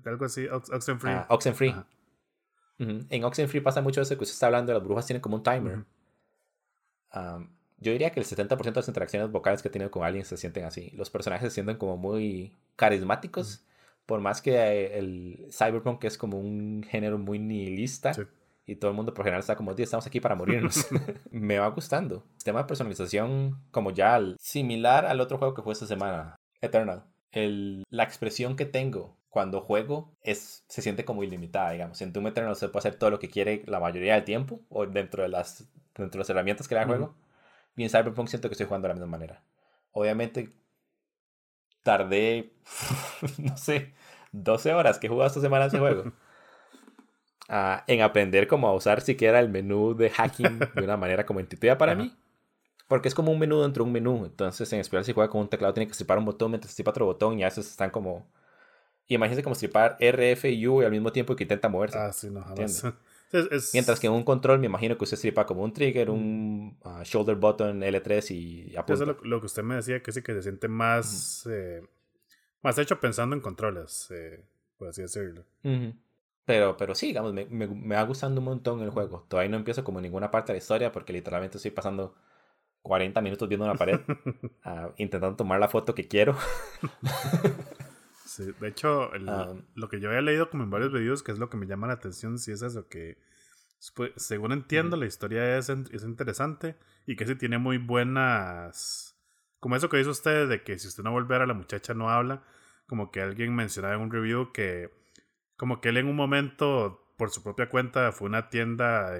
Algo así, Oxen Free. Ah, Oxenfree. En Oxenfree pasa mucho eso que usted está hablando, las brujas tienen como un timer. yo diría que el 70% de las interacciones vocales que he tenido con alguien se sienten así. Los personajes se sienten como muy carismáticos, por más que el cyberpunk es como un género muy nihilista. Y todo el mundo por general está como, estamos aquí para morirnos. [laughs] [laughs] Me va gustando. El sistema de personalización como ya similar al otro juego que fue esta semana, Eternal. El, la expresión que tengo cuando juego es, se siente como ilimitada, digamos. En Doom Eternal se puede hacer todo lo que quiere la mayoría del tiempo, o dentro de las, dentro de las herramientas que da el juego. Y en Cyberpunk siento que estoy jugando de la misma manera. Obviamente, tardé, [laughs] no sé, 12 horas que he jugado esta semana ese juego. [laughs] en aprender cómo a usar siquiera el menú de hacking de una manera como intuitiva para mí. Porque es como un menú dentro de un menú. Entonces, en especial si juega con un teclado, tiene que stripar un botón mientras stripa otro botón y a veces están como. Y imagínense como stripar R, F y U al mismo tiempo que intenta moverse. Ah, sí, no, [laughs] Mientras que en un control me imagino que usted stripa como un trigger, un uh, shoulder button L3 y apunta. Eso es lo, que usted me decía, que sí que se siente más, eh, más hecho pensando en controles, eh, por así decirlo. Pero, pero sí, digamos, me, me, me, va gustando un montón el juego. Todavía no empiezo como ninguna parte de la historia porque literalmente estoy pasando 40 minutos viendo una pared, uh, [laughs] intentando tomar la foto que quiero. [laughs] sí, de hecho, ah. lo que yo había leído como en varios videos, que es lo que me llama la atención, si es eso, que pues, según entiendo, la historia es, es interesante y que sí tiene muy buenas... Como eso que dice usted de que si usted no vuelve a la muchacha no habla, como que alguien mencionaba en un review que como que él en un momento, por su propia cuenta, fue a una tienda,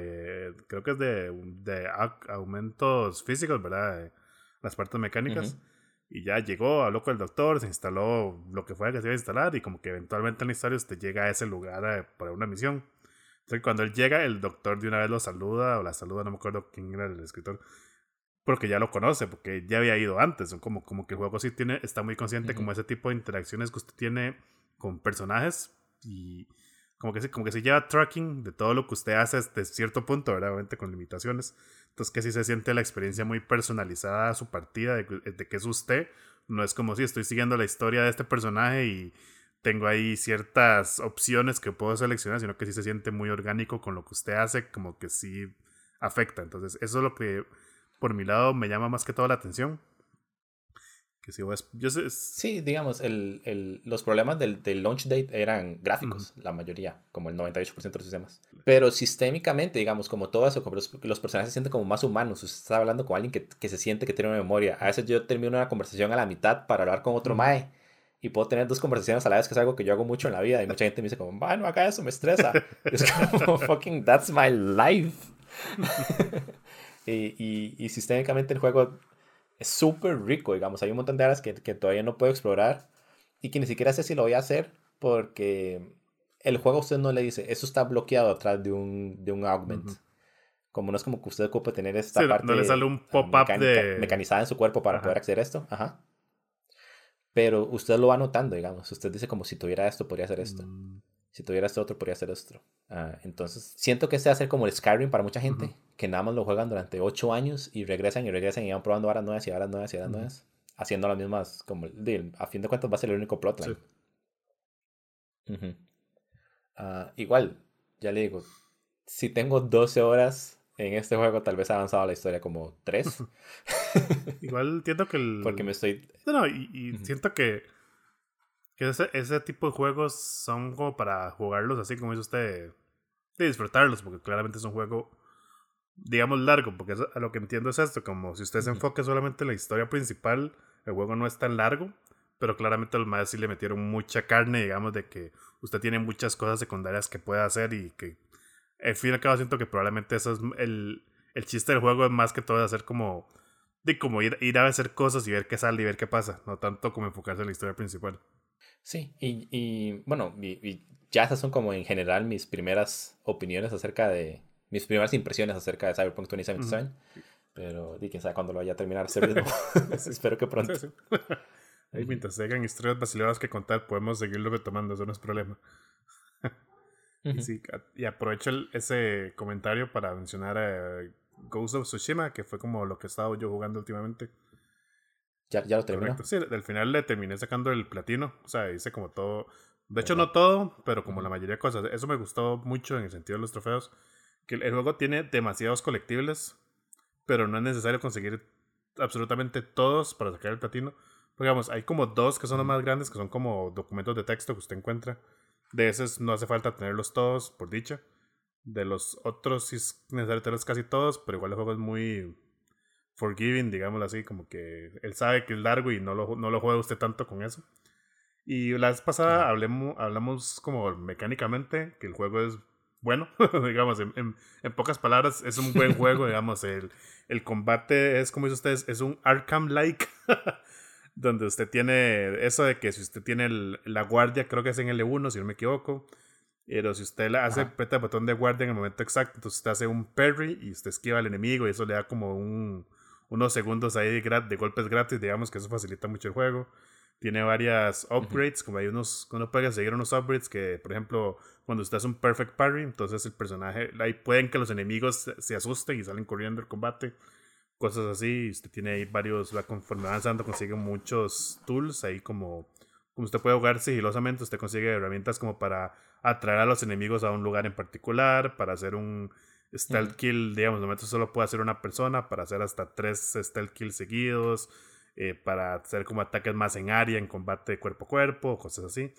creo que es de, de aumentos físicos, ¿verdad? las partes mecánicas. Y ya llegó, habló con el doctor, se instaló lo que fuera que se iba a instalar y como que eventualmente en la historia usted llega a ese lugar eh, para una misión. Entonces cuando él llega, el doctor de una vez lo saluda o la saluda, no me acuerdo quién era el escritor, porque ya lo conoce, porque ya había ido antes. Como, como que el juego sí tiene, está muy consciente como ese tipo de interacciones que usted tiene con personajes y como que, como que se lleva tracking de todo lo que usted hace hasta cierto punto, ¿verdad? Obviamente con limitaciones. Entonces que sí se siente la experiencia muy personalizada a su partida, de, de que es usted. No es como si estoy siguiendo la historia de este personaje y tengo ahí ciertas opciones que puedo seleccionar, sino que sí se siente muy orgánico con lo que usted hace, como que sí afecta. Entonces eso es lo que por mi lado me llama más que todo la atención yo Sí, digamos, el, el, los problemas del, del, launch date eran gráficos, la mayoría, como el 98% de los sistemas. Pero sistémicamente, digamos, como todo eso, como los, los, personajes se sienten como más humanos. Usted está hablando con alguien que, que, se siente que tiene una memoria. A veces yo termino una conversación a la mitad para hablar con otro mae. Y puedo tener dos conversaciones a la vez, que es algo que yo hago mucho en la vida. Y mucha gente me dice como, bueno, acá eso me estresa. [laughs] es como, fucking, that's my life. [laughs] y, y, y sistémicamente el juego es súper rico, digamos. Hay un montón de áreas que, que, todavía no puedo explorar y que ni siquiera sé si lo voy a hacer porque el juego a usted no le dice, eso está bloqueado atrás de un, de un augment. Como no es como que usted ocupe tener esta parte no le sale un pop-up de... mecanizada en su cuerpo para poder acceder a esto. Ajá. Pero usted lo va notando, digamos. Usted dice como si tuviera esto, podría hacer esto. Mm. Si tuviera este otro, podría ser esto. Ah, entonces, siento que este va a ser como el Skyrim para mucha gente, que nada más lo juegan durante 8 años y regresan y regresan y van probando horas nuevas y horas nuevas y horas nuevas, haciendo las mismas, como, a fin de cuentas va a ser el único plotline. Ah, igual, ya le digo, si tengo 12 horas en este juego, tal vez ha avanzado la historia como 3. [laughs] igual entiendo que el... [laughs] Porque me estoy... No, y, siento que, que ese, ese, tipo de juegos son como para jugarlos así como dice usted, de disfrutarlos, porque claramente es un juego, digamos, largo, porque a lo que entiendo es esto, como si usted se enfoque solamente en la historia principal, el juego no es tan largo, pero claramente los más sí le metieron mucha carne, digamos, de que usted tiene muchas cosas secundarias que puede hacer y que al fin y al cabo siento que probablemente eso es el, el chiste del juego es más que todo hacer como de como ir, ir a hacer cosas y ver qué sale y ver qué pasa, no tanto como enfocarse en la historia principal. Sí, y, y bueno, y, ya esas son como en general mis primeras opiniones acerca de, mis primeras impresiones acerca de Cyberpunk 2077, pero di quién sabe cuándo lo vaya a terminar [laughs] ese [laughs] Espero que pronto. [laughs] Ahí, mientras llegan historias vaciladas que contar, podemos seguirlo retomando, eso no es problema. y, sí, y aprovecho ese comentario para mencionar a Ghost of Tsushima, que fue como lo que he estado yo jugando últimamente. Ya, ya lo terminé. Sí, al final le terminé sacando el platino. O sea, hice como todo. De hecho, no todo, pero como la mayoría de cosas. Eso me gustó mucho en el sentido de los trofeos. Que el juego tiene demasiados colectibles, pero no es necesario conseguir absolutamente todos para sacar el platino digamos, hay como dos que son los más grandes, que son como documentos de texto que usted encuentra. De esos no hace falta tenerlos todos, por dicha. De los otros sí es necesario tenerlos casi todos, pero igual el juego es muy forgiving, digámoslo así, como que él sabe que es largo y no lo, no lo juega usted tanto con eso. Y la vez pasada hablemos, hablamos como mecánicamente que el juego es bueno, [laughs] digamos, en, en, pocas palabras, es un buen [laughs] juego, digamos, el, el combate es, como dice ustedes, es un Arkham-like. [laughs] donde usted tiene eso de que si usted tiene la guardia, creo que es en L1, si no me equivoco, pero si usted le hace, aprieta el botón de guardia en el momento exacto, entonces usted hace un parry y usted esquiva al enemigo y eso le da como un, unos segundos ahí de, de golpes gratis, digamos que eso facilita mucho el juego. Tiene varias upgrades, como hay unos, uno puede seguir unos upgrades que, por ejemplo, cuando usted hace un perfect parry, entonces el personaje, ahí pueden que los enemigos se asusten y salen corriendo el combate cosas así. Usted tiene ahí varios, va conforme avanzando, consigue muchos tools ahí como, como usted puede jugar sigilosamente, usted consigue herramientas como para atraer a los enemigos a un lugar en particular, para hacer un stealth kill, digamos, momento solo puede hacer una persona, para hacer hasta tres stealth kills seguidos, eh, para hacer como ataques más en área, en combate cuerpo a cuerpo, cosas así.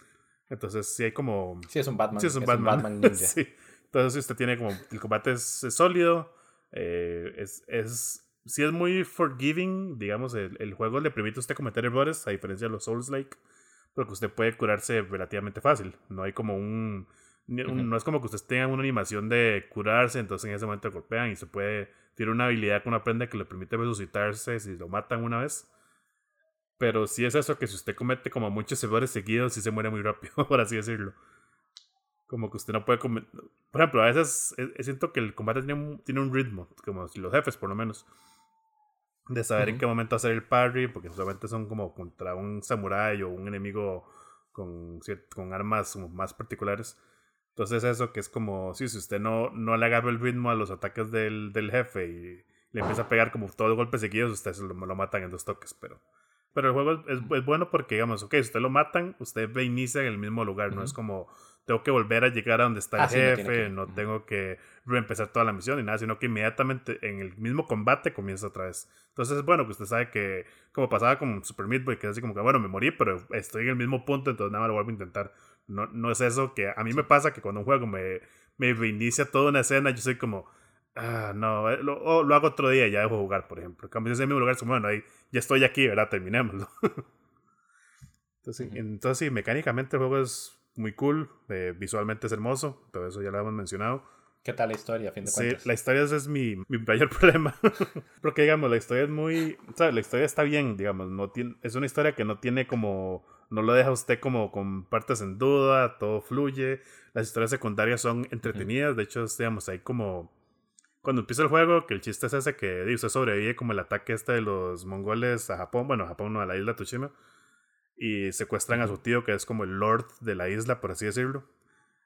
Entonces, sí hay como... Sí, es un Batman. Sí, es un Batman. [laughs] sí. Entonces, usted tiene como... El combate es, sólido, eh, es, es si es muy forgiving, digamos, el, el, juego le permite a usted cometer errores, a diferencia de los Souls-like, porque usted puede curarse relativamente fácil. No hay como un, No es como que usted tenga una animación de curarse, entonces en ese momento golpean y se puede. Tiene una habilidad que uno aprende que le permite resucitarse si lo matan una vez. Pero sí es eso que si usted comete como muchos errores seguidos, sí se muere muy rápido, [laughs] por así decirlo. Como que usted no puede comer. Por ejemplo, a veces siento que el combate tiene un, tiene un ritmo, como los jefes por lo menos de saber en qué momento hacer el parry, porque solamente son como contra un samurái o un enemigo con, con armas más particulares. Entonces eso que es como, sí, si usted no, no le agarra el ritmo a los ataques del, del jefe y le empieza a pegar como todos los golpes seguidos, usted lo, lo matan en dos toques, pero... Pero el juego es, es, bueno porque, digamos, ok, si usted lo matan, usted reinicia en el mismo lugar, no es como tengo que volver a llegar a donde está el ah, jefe, no, tengo que reempezar toda la misión ni nada, sino que inmediatamente en el mismo combate comienza otra vez. Entonces es bueno que usted sabe que, como pasaba con Super Meat Boy, que es así como que, bueno, me morí, pero estoy en el mismo punto, entonces nada más lo vuelvo a intentar. No, no es eso que a mí me pasa que cuando un juego me, me reinicia toda una escena, yo soy como, ah, no, eh, lo, lo hago otro día y ya dejo jugar, por ejemplo. En cambio, en el mismo lugar, como, bueno, ahí ya estoy aquí, ¿verdad? Terminémoslo. [laughs] entonces, entonces, sí, mecánicamente el juego es muy cool, eh, visualmente es hermoso, todo eso ya lo hemos mencionado. ¿Qué tal la historia, a fin de sí, la historia es, mi, mi mayor [laughs] problema. Porque, digamos, la historia es muy... O sea, la historia está bien, digamos, no tiene, es una historia que no tiene como... No lo deja usted como con partes en duda, todo fluye. Las historias secundarias son entretenidas, de hecho, digamos, hay como... Cuando empieza el juego, que el chiste es ese que usted sobrevive como el ataque este de los mongoles a Japón, bueno, a Japón no, a la isla Tsushima y secuestran a su tío, que es como el lord de la isla, por así decirlo.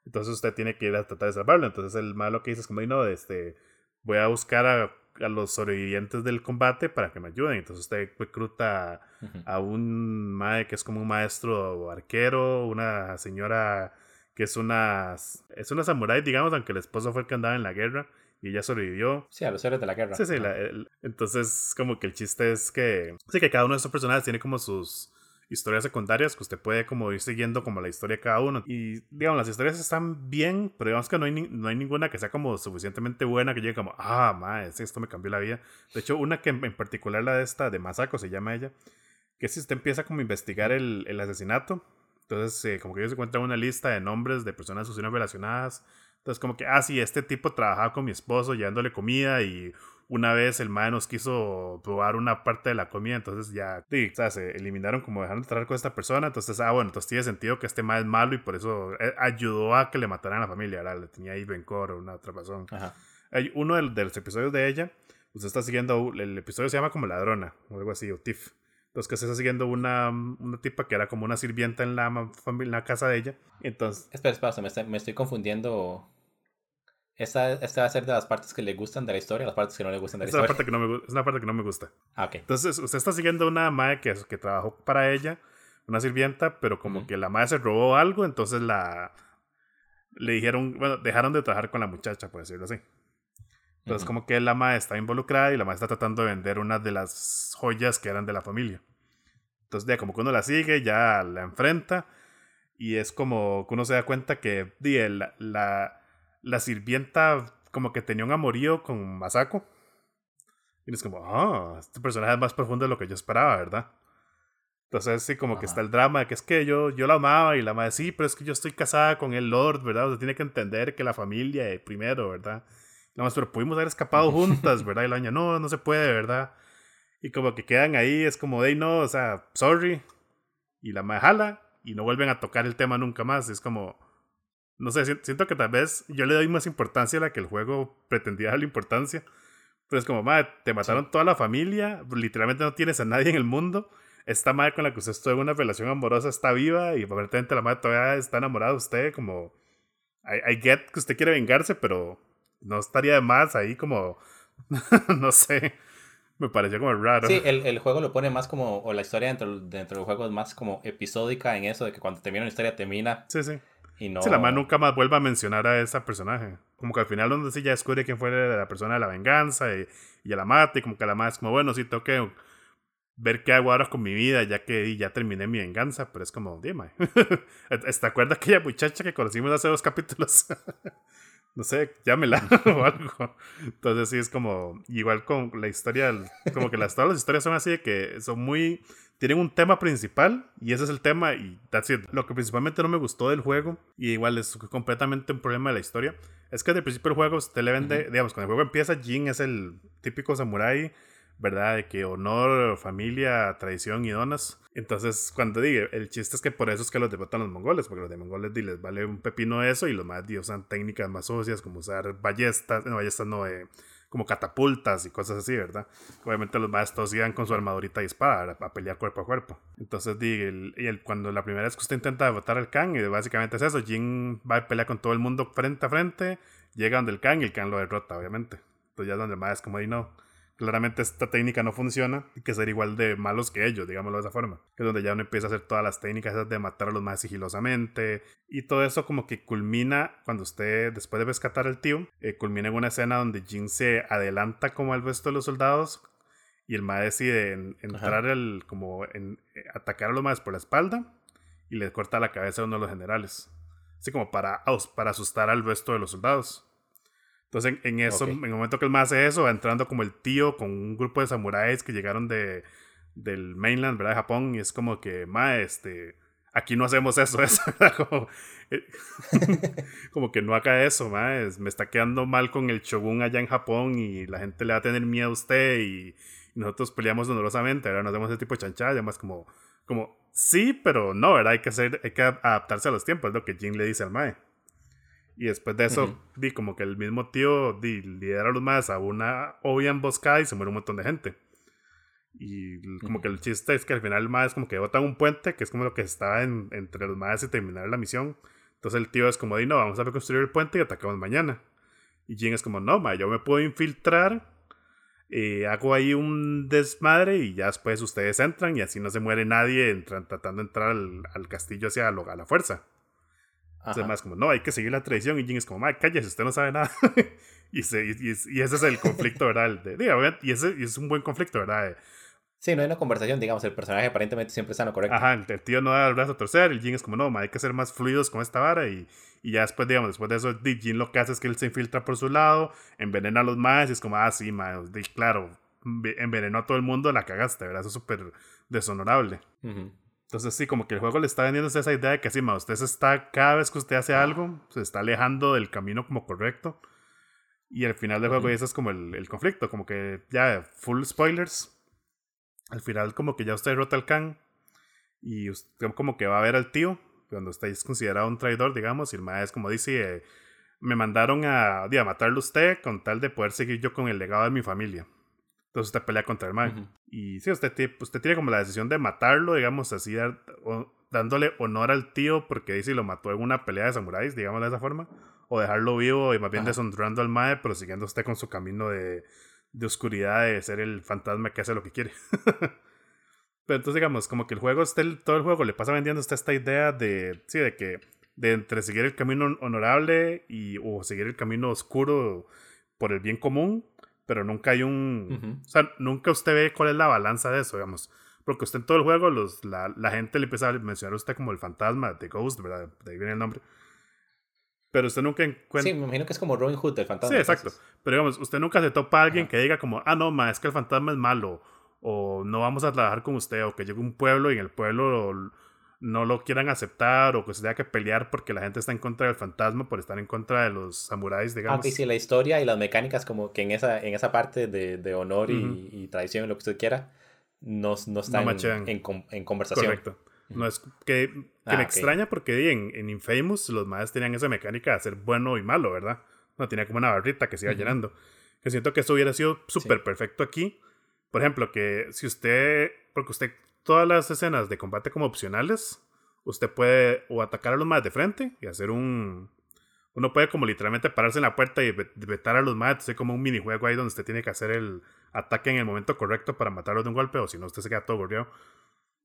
Entonces usted tiene que ir a tratar de salvarlo. Entonces el malo que dice es como, no, este, voy a buscar a, a, los sobrevivientes del combate para que me ayuden. Entonces usted recluta a un mae que es como un maestro arquero, una señora que es una, es una samurái, digamos, aunque el esposo fue el que andaba en la guerra y ella sobrevivió. Sí, a los héroes de la guerra. Sí, sí, entonces como que el chiste es que, sí, que cada uno de esos personajes tiene como sus historias secundarias que usted puede como ir siguiendo como la historia de cada uno. Y digamos, las historias están bien, pero digamos que no hay, no hay ninguna que sea como suficientemente buena que llegue como, ah, más, esto me cambió la vida. De hecho, una que en particular la de esta, de Masako, se llama ella, que si usted empieza como a investigar el, el asesinato, entonces, eh, como que ellos encuentran una lista de nombres de personas sucesiones relacionadas. Entonces, como que, ah, sí, este tipo trabajaba con mi esposo llevándole comida y una vez el mae nos quiso probar una parte de la comida, entonces ya, sí, o sea, se eliminaron como dejaron de tratar con esta persona. Entonces, ah, bueno, entonces tiene sentido que este mae es malo y por eso eh, ayudó a que le mataran a la familia, ¿verdad? Le tenía ahí rencor o una otra razón. Hay uno de, los episodios de ella, usted está siguiendo, el episodio se llama como Ladrona o algo así, o Tiff. Entonces que se está siguiendo una, una tipa que era como una sirvienta en la, en la casa de ella. Entonces... Espera, espera, me, estoy, me estoy confundiendo. Esta, esta va a ser de las partes que le gustan de la historia, las partes que no le gustan de la historia. Parte que no me, es una parte que no me gusta. Ah. Entonces usted está siguiendo una madre que, que trabajó para ella, una sirvienta, pero como que la madre se robó algo, entonces la... Le dijeron, bueno, dejaron de trabajar con la muchacha, por decirlo así. Entonces, como que la madre está involucrada y la madre está tratando de vender una de las joyas que eran de la familia. Entonces, ya como que uno la sigue, ya la enfrenta. Y es como que uno se da cuenta que la, la, la, sirvienta como que tenía un amorío con Masako. Y es como, ah, este personaje es más profundo de lo que yo esperaba, ¿verdad? Entonces sí, como que está el drama de que es que yo, yo la amaba y la amaba, sí, pero es que yo estoy casada con el Lord, ¿verdad? O sea, tiene que entender que la familia es primero, ¿verdad? Nada más, pero pudimos haber escapado [laughs] juntas, ¿verdad? Y la niña, no, no se puede, ¿verdad? Y como que quedan ahí, es como, de no, o sea, sorry. Y la madre y no vuelven a tocar el tema nunca más. Es como, no sé, siento que tal vez yo le doy más importancia a la que el juego pretendía darle importancia. Pero es como, madre, te mataron toda la familia, literalmente no tienes a nadie en el mundo. Esta madre con la que usted está en una relación amorosa está viva y aparentemente la madre todavía está enamorada de usted. Como, I, I get que usted quiere vengarse, pero no estaría de más ahí como, [laughs] no sé, me pareció como raro. Sí, el, el, juego lo pone más como, o la historia dentro, dentro del juego es más como episódica en eso, de que cuando termina una historia termina. Sí, sí. Y no... Sí, la madre nunca más vuelve a mencionar a ese personaje. Como que al final donde sí ya descubre quién fue la persona de la venganza y, y a la mata y como que la madre es como, bueno, sí, tengo que ver qué hago ahora con mi vida ya que ya terminé mi venganza, pero es como, dime. [laughs] ¿Te acuerdas aquella muchacha que conocimos hace dos capítulos? [laughs] no sé, llámela [laughs] o algo. Entonces sí es como, igual con la historia, como que las, todas las historias son así de que son muy, tienen un tema principal y ese es el tema y that's it. Lo que principalmente no me gustó del juego y igual es completamente un problema de la historia, es que desde el principio del juego usted le vende, digamos, cuando el juego empieza, Jin es el típico samurái ¿verdad? De que honor, familia, tradición y donas. Entonces, cuando digo, el chiste es que por eso es que los derrotan los mongoles, porque los de mongoles les vale un pepino eso y los más usan técnicas más socias como usar ballestas, no, ballestas no, eh, como catapultas y cosas así, ¿verdad? Obviamente los más todos iban con su armadurita y espada a pelear cuerpo a cuerpo. Entonces, di, y el, cuando la primera vez que usted intenta derrotar al Khan, y básicamente es eso, Jin va a pelear con todo el mundo frente a frente, llega donde el Khan y el Khan lo derrota, obviamente. Entonces ya es donde más es como, ahí no, claramente esta técnica no funciona y que ser igual de malos que ellos, digámoslo de esa forma. Que es donde ya uno empieza a hacer todas las técnicas esas de matar a los más sigilosamente y todo eso como que culmina cuando usted, después de rescatar al tío, eh, culmina en una escena donde Jin se adelanta como al resto de los soldados y el ma decide entrar el, como en, eh, atacar a los más por la espalda y le corta la cabeza a uno de los generales. Así como para, para asustar al resto de los soldados. Entonces, en, eso, en el momento que él más hace eso, va entrando como el tío con un grupo de samuráis que llegaron de, del mainland, ¿verdad? De Japón, y es como que, ma, este, aquí no hacemos eso, [laughs] eso como, eh, [laughs] como, que no haga eso, ma, me está quedando mal con el shogun allá en Japón y la gente le va a tener miedo a usted y, nosotros peleamos dolorosamente, ¿verdad? Nos hacemos ese tipo de chanchada, más como, como, sí, pero no, ¿verdad? Hay que, hacer, hay que adaptarse a los tiempos, es lo que Jin le dice al mae. Y después de eso, di como que el mismo tío di, lidera a los más a una obvia emboscada y se muere un montón de gente. Y como que el chiste es que al final el más como que botan un puente, que es como lo que estaba entre los más y terminar la misión. Entonces el tío es como, no, vamos a reconstruir el puente y atacamos mañana. Y Jin es como, no, ma, yo me puedo infiltrar, eh, hago ahí un desmadre y ya después ustedes entran y así no se muere nadie entran, tratando de entrar al, castillo hacia lo, a la fuerza. Entonces, más como, no, hay que seguir la tradición. Y Jin es como, ma, cállese, usted no sabe nada. [laughs] y, y, ese es el conflicto, [laughs] ¿verdad? De, y ese y es un buen conflicto, ¿verdad? Sí, no hay una conversación, digamos, el personaje aparentemente siempre está en lo correcto. Ajá, el, tío no da el brazo a torcer, el Jin es como, no, ma, hay que ser más fluidos con esta vara y, y ya después, digamos, después de eso, Jin lo que hace es que él se infiltra por su lado, envenena a los más y es como, ah, sí, ma, claro, envenenó a todo el mundo, la cagaste, ¿verdad? Eso es súper deshonorable. Entonces sí, como que el juego le está vendiendo esa idea de que sí, ma, usted se está, cada vez que usted hace algo, se está alejando del camino como correcto. Y al final del juego ese es como el, el conflicto, como que ya, full spoilers al final como que ya usted derrota al Khan y usted como que va a ver al tío cuando estáis considerado un traidor, digamos, y el maestro como dice, eh, me mandaron a, a matarlo usted con tal de poder seguir yo con el legado de mi familia. Entonces usted pelea contra el mal. Y sí, usted, usted tiene como la decisión de matarlo, digamos así, dándole honor al tío porque dice lo mató en una pelea de samuráis, digamos de esa forma, o dejarlo vivo y más bien deshonrando al mae, pero siguiendo usted con su camino de, de oscuridad de ser el fantasma que hace lo que quiere. [laughs] Pero entonces digamos, como que el juego, está todo el juego le pasa vendiendo hasta esta idea de, sí, de que, de entre seguir el camino honorable y, o seguir el camino oscuro por el bien común, pero nunca hay un, o sea, nunca usted ve cuál es la balanza de eso, digamos. Porque usted en todo el juego, los, la, la gente le empieza a mencionar a usted como el fantasma, de Ghost, ¿verdad? De ahí viene el nombre. Pero usted nunca encuentra. Sí, me imagino que es como Robin Hood, el fantasma. Sí, exacto. Pero digamos, usted nunca se topa a alguien que diga como, ah, no, ma, es que el fantasma es malo. O no vamos a trabajar con usted. O que llegue un pueblo y en el pueblo no lo quieran aceptar. O que se tenga que pelear porque la gente está en contra del fantasma por estar en contra de los samuráis, digamos. Ah, sí, la historia y las mecánicas, como que en esa, en esa parte de, de honor y, y, tradición, lo que usted quiera, no, no están en, en, conversación. Correcto. No es que, que me ah, extraña porque en, en Infamous los madres tenían esa mecánica de ser bueno y malo, ¿verdad? No tenía como una barrita que se iba llenando. Que siento que eso hubiera sido súper perfecto aquí. Por ejemplo, que si usted, porque usted, todas las escenas de combate como opcionales, usted puede o atacar a los más de frente y hacer un... Uno puede como literalmente pararse en la puerta y vetar a los más, hacer como un minijuego ahí donde usted tiene que hacer el ataque en el momento correcto para matarlos de un golpe, o si no, usted se queda todo gorreado.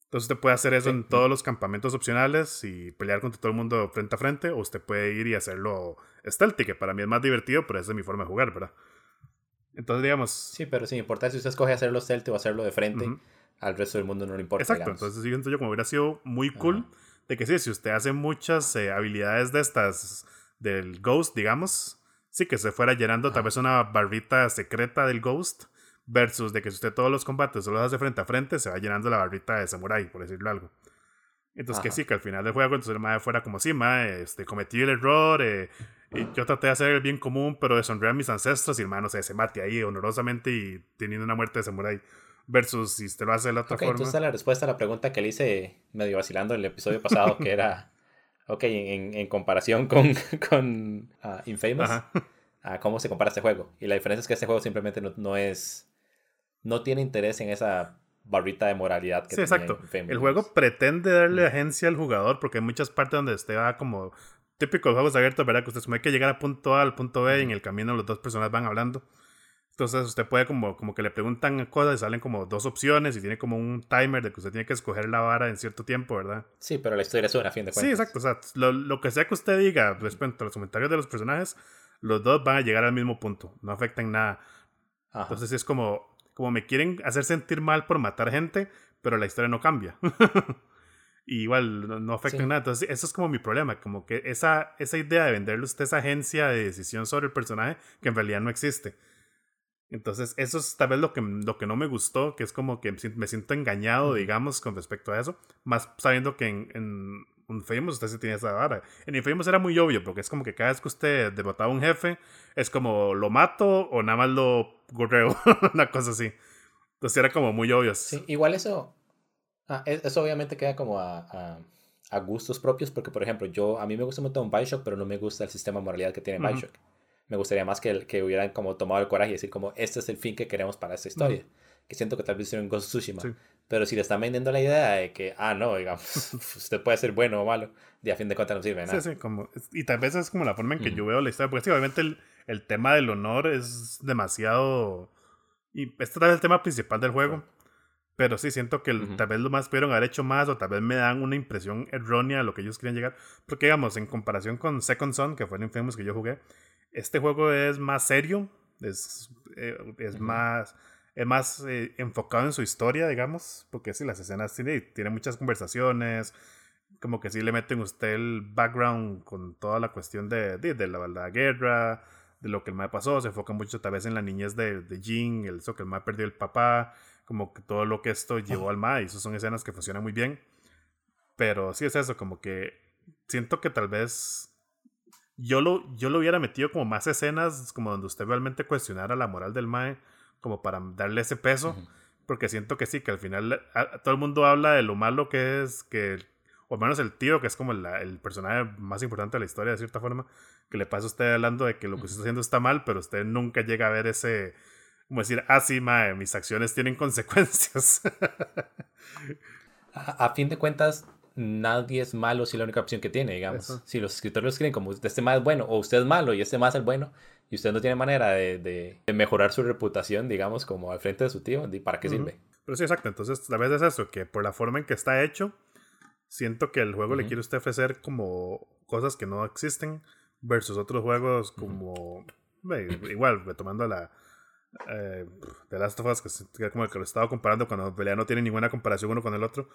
Entonces usted puede hacer eso en todos los campamentos opcionales y pelear contra todo el mundo frente a frente, o usted puede ir y hacerlo stealthy, que para mí es más divertido, pero esa es mi forma de jugar, ¿verdad? Entonces, digamos... Sí, pero sin importar si usted escoge hacerlo stealthy o hacerlo de frente, al resto del mundo no le importa. Exacto, entonces siento yo como hubiera sido muy cool de que sí, si usted hace muchas eh, habilidades de estas, del Ghost, digamos, sí, que se fuera llenando tal vez una barrita secreta del Ghost Versus de que si usted todos los combates solo hace frente a frente, se va llenando la barrita de samurai, por decirlo algo. Entonces, que sí, que al final del juego, entonces el mae fuera como, sí, mae, este, cometí el error, eh, y yo traté de hacer el bien común, pero deshonré a mis ancestros, y el mae, no sé, se mate ahí honorosamente y teniendo una muerte de samurai. Versus si usted lo hace de la otra okay, forma. Entonces, la respuesta a la pregunta que le hice medio vacilando en el episodio pasado, que era, [laughs] ok, en, en comparación con, [laughs] con uh, Infamous, a [laughs] cómo se compara este juego. Y la diferencia es que este juego simplemente no, no es no tiene interés en esa barrita de moralidad que sí, exacto. el juego pretende darle agencia al jugador porque hay muchas partes donde usted va como típico juegos abiertos, ¿verdad? Que usted hay que llegar a punto A al punto B y en el camino las dos personas van hablando. Entonces usted puede como, como que le preguntan cosas y salen como dos opciones y tiene como un timer de que usted tiene que escoger la vara en cierto tiempo, ¿verdad? Sí, pero la historia es una, a fin de cuentas. Sí, exacto. O sea, lo, lo que sea que usted diga respecto a los comentarios de los personajes, los dos van a llegar al mismo punto. No afectan nada. Entonces es como, como me quieren hacer sentir mal por matar gente, pero la historia no cambia. [laughs] igual no, afecta en nada. Entonces, eso es como mi problema, como que esa, esa idea de venderle usted esa agencia de decisión sobre el personaje que en realidad no existe. Entonces, eso es tal vez lo que, lo que no me gustó, que es como que me siento engañado, digamos, con respecto a eso, más sabiendo que en, en Infamous usted sí tenía esa vara. En Infamous era muy obvio, porque es como que cada vez que usted derrotaba a un jefe, es como lo mato o nada más lo gorreo, [laughs] una cosa así. Entonces era como muy obvio. Sí, igual eso, ah, e, eso obviamente queda como a, a, gustos propios, porque por ejemplo, yo, a mí me gusta un Bioshock, pero no me gusta el sistema de moralidad que tiene Bioshock. Me gustaría más que, que hubieran como tomado el coraje y decir como, este es el fin que queremos para esta historia. que siento que tal vez hicieron Ghost Tsushima. Pero si le están vendiendo la idea de que, ah, no, digamos, [laughs] usted puede ser bueno o malo, y a fin de cuentas no sirve nada. Sí, sí, como, y tal vez es como la forma en que yo veo la historia, porque sí, obviamente el, el, tema del honor es demasiado... Y este tal vez es el tema principal del juego. Pero sí, siento que tal vez lo más pudieron haber hecho más o tal vez me dan una impresión errónea de lo que ellos querían llegar. Porque, digamos, en comparación con Second Son, que fue el Infamous que yo jugué, este juego es más serio, es, eh, es más es más eh, enfocado en su historia, digamos, porque sí, las escenas tiene, tiene muchas conversaciones, como que sí le meten usted el background con toda la cuestión de, de, la, la, guerra, de lo que el mae pasó, se enfoca mucho tal vez en la niñez de, de Jean, el, eso que el mae perdió el papá, como que todo lo que esto llevó al ma, y eso son escenas que funcionan muy bien. Pero sí es eso, como que siento que tal vez yo lo, yo lo hubiera metido como más escenas, como donde usted realmente cuestionara la moral del Mae, como para darle ese peso, porque siento que sí, que al final todo el mundo habla de lo malo que es, que, o al menos el tío, que es como el personaje más importante de la historia, de cierta forma, que le pasa a usted hablando de que lo que usted está haciendo está mal, pero usted nunca llega a ver ese como decir, ah, sí, mae, mis acciones tienen consecuencias. [laughs] a, fin de cuentas, nadie es malo si la única opción que tiene, digamos. Si los escritores lo escriben como este más es bueno o usted es malo y este más es el bueno y usted no tiene manera de, de, mejorar su reputación, digamos, como al frente de su tío, ¿para qué sirve? Pero sí, exacto. Entonces, la vez es eso, que por la forma en que está hecho, siento que el juego le quiere usted ofrecer como cosas que no existen versus otros juegos como... igual, retomando la, eh, The Last of Us, que, como el que lo estaba comparando cuando en realidad no tiene ninguna comparación uno con el otro,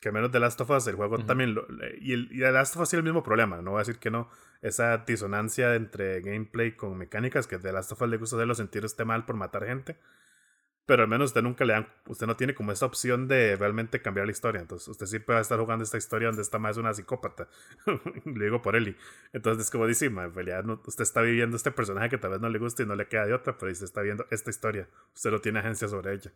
que menos The Last of Us, el juego también, y, el, y The Last of Us tiene el mismo problema, no voy a decir que no, esa disonancia entre gameplay con mecánicas, que The Last of Us le gusta hacerlo sentir este mal por matar gente, pero al menos usted nunca le dan, usted no tiene como esa opción de realmente cambiar la historia. Entonces, usted sí puede estar jugando esta historia donde está más una psicópata. [laughs] le digo por Eli. Entonces, es como dice, en realidad usted está viviendo este personaje que tal vez no le guste y no le queda de otra, pero usted está viendo esta historia. Usted no tiene agencia sobre ella.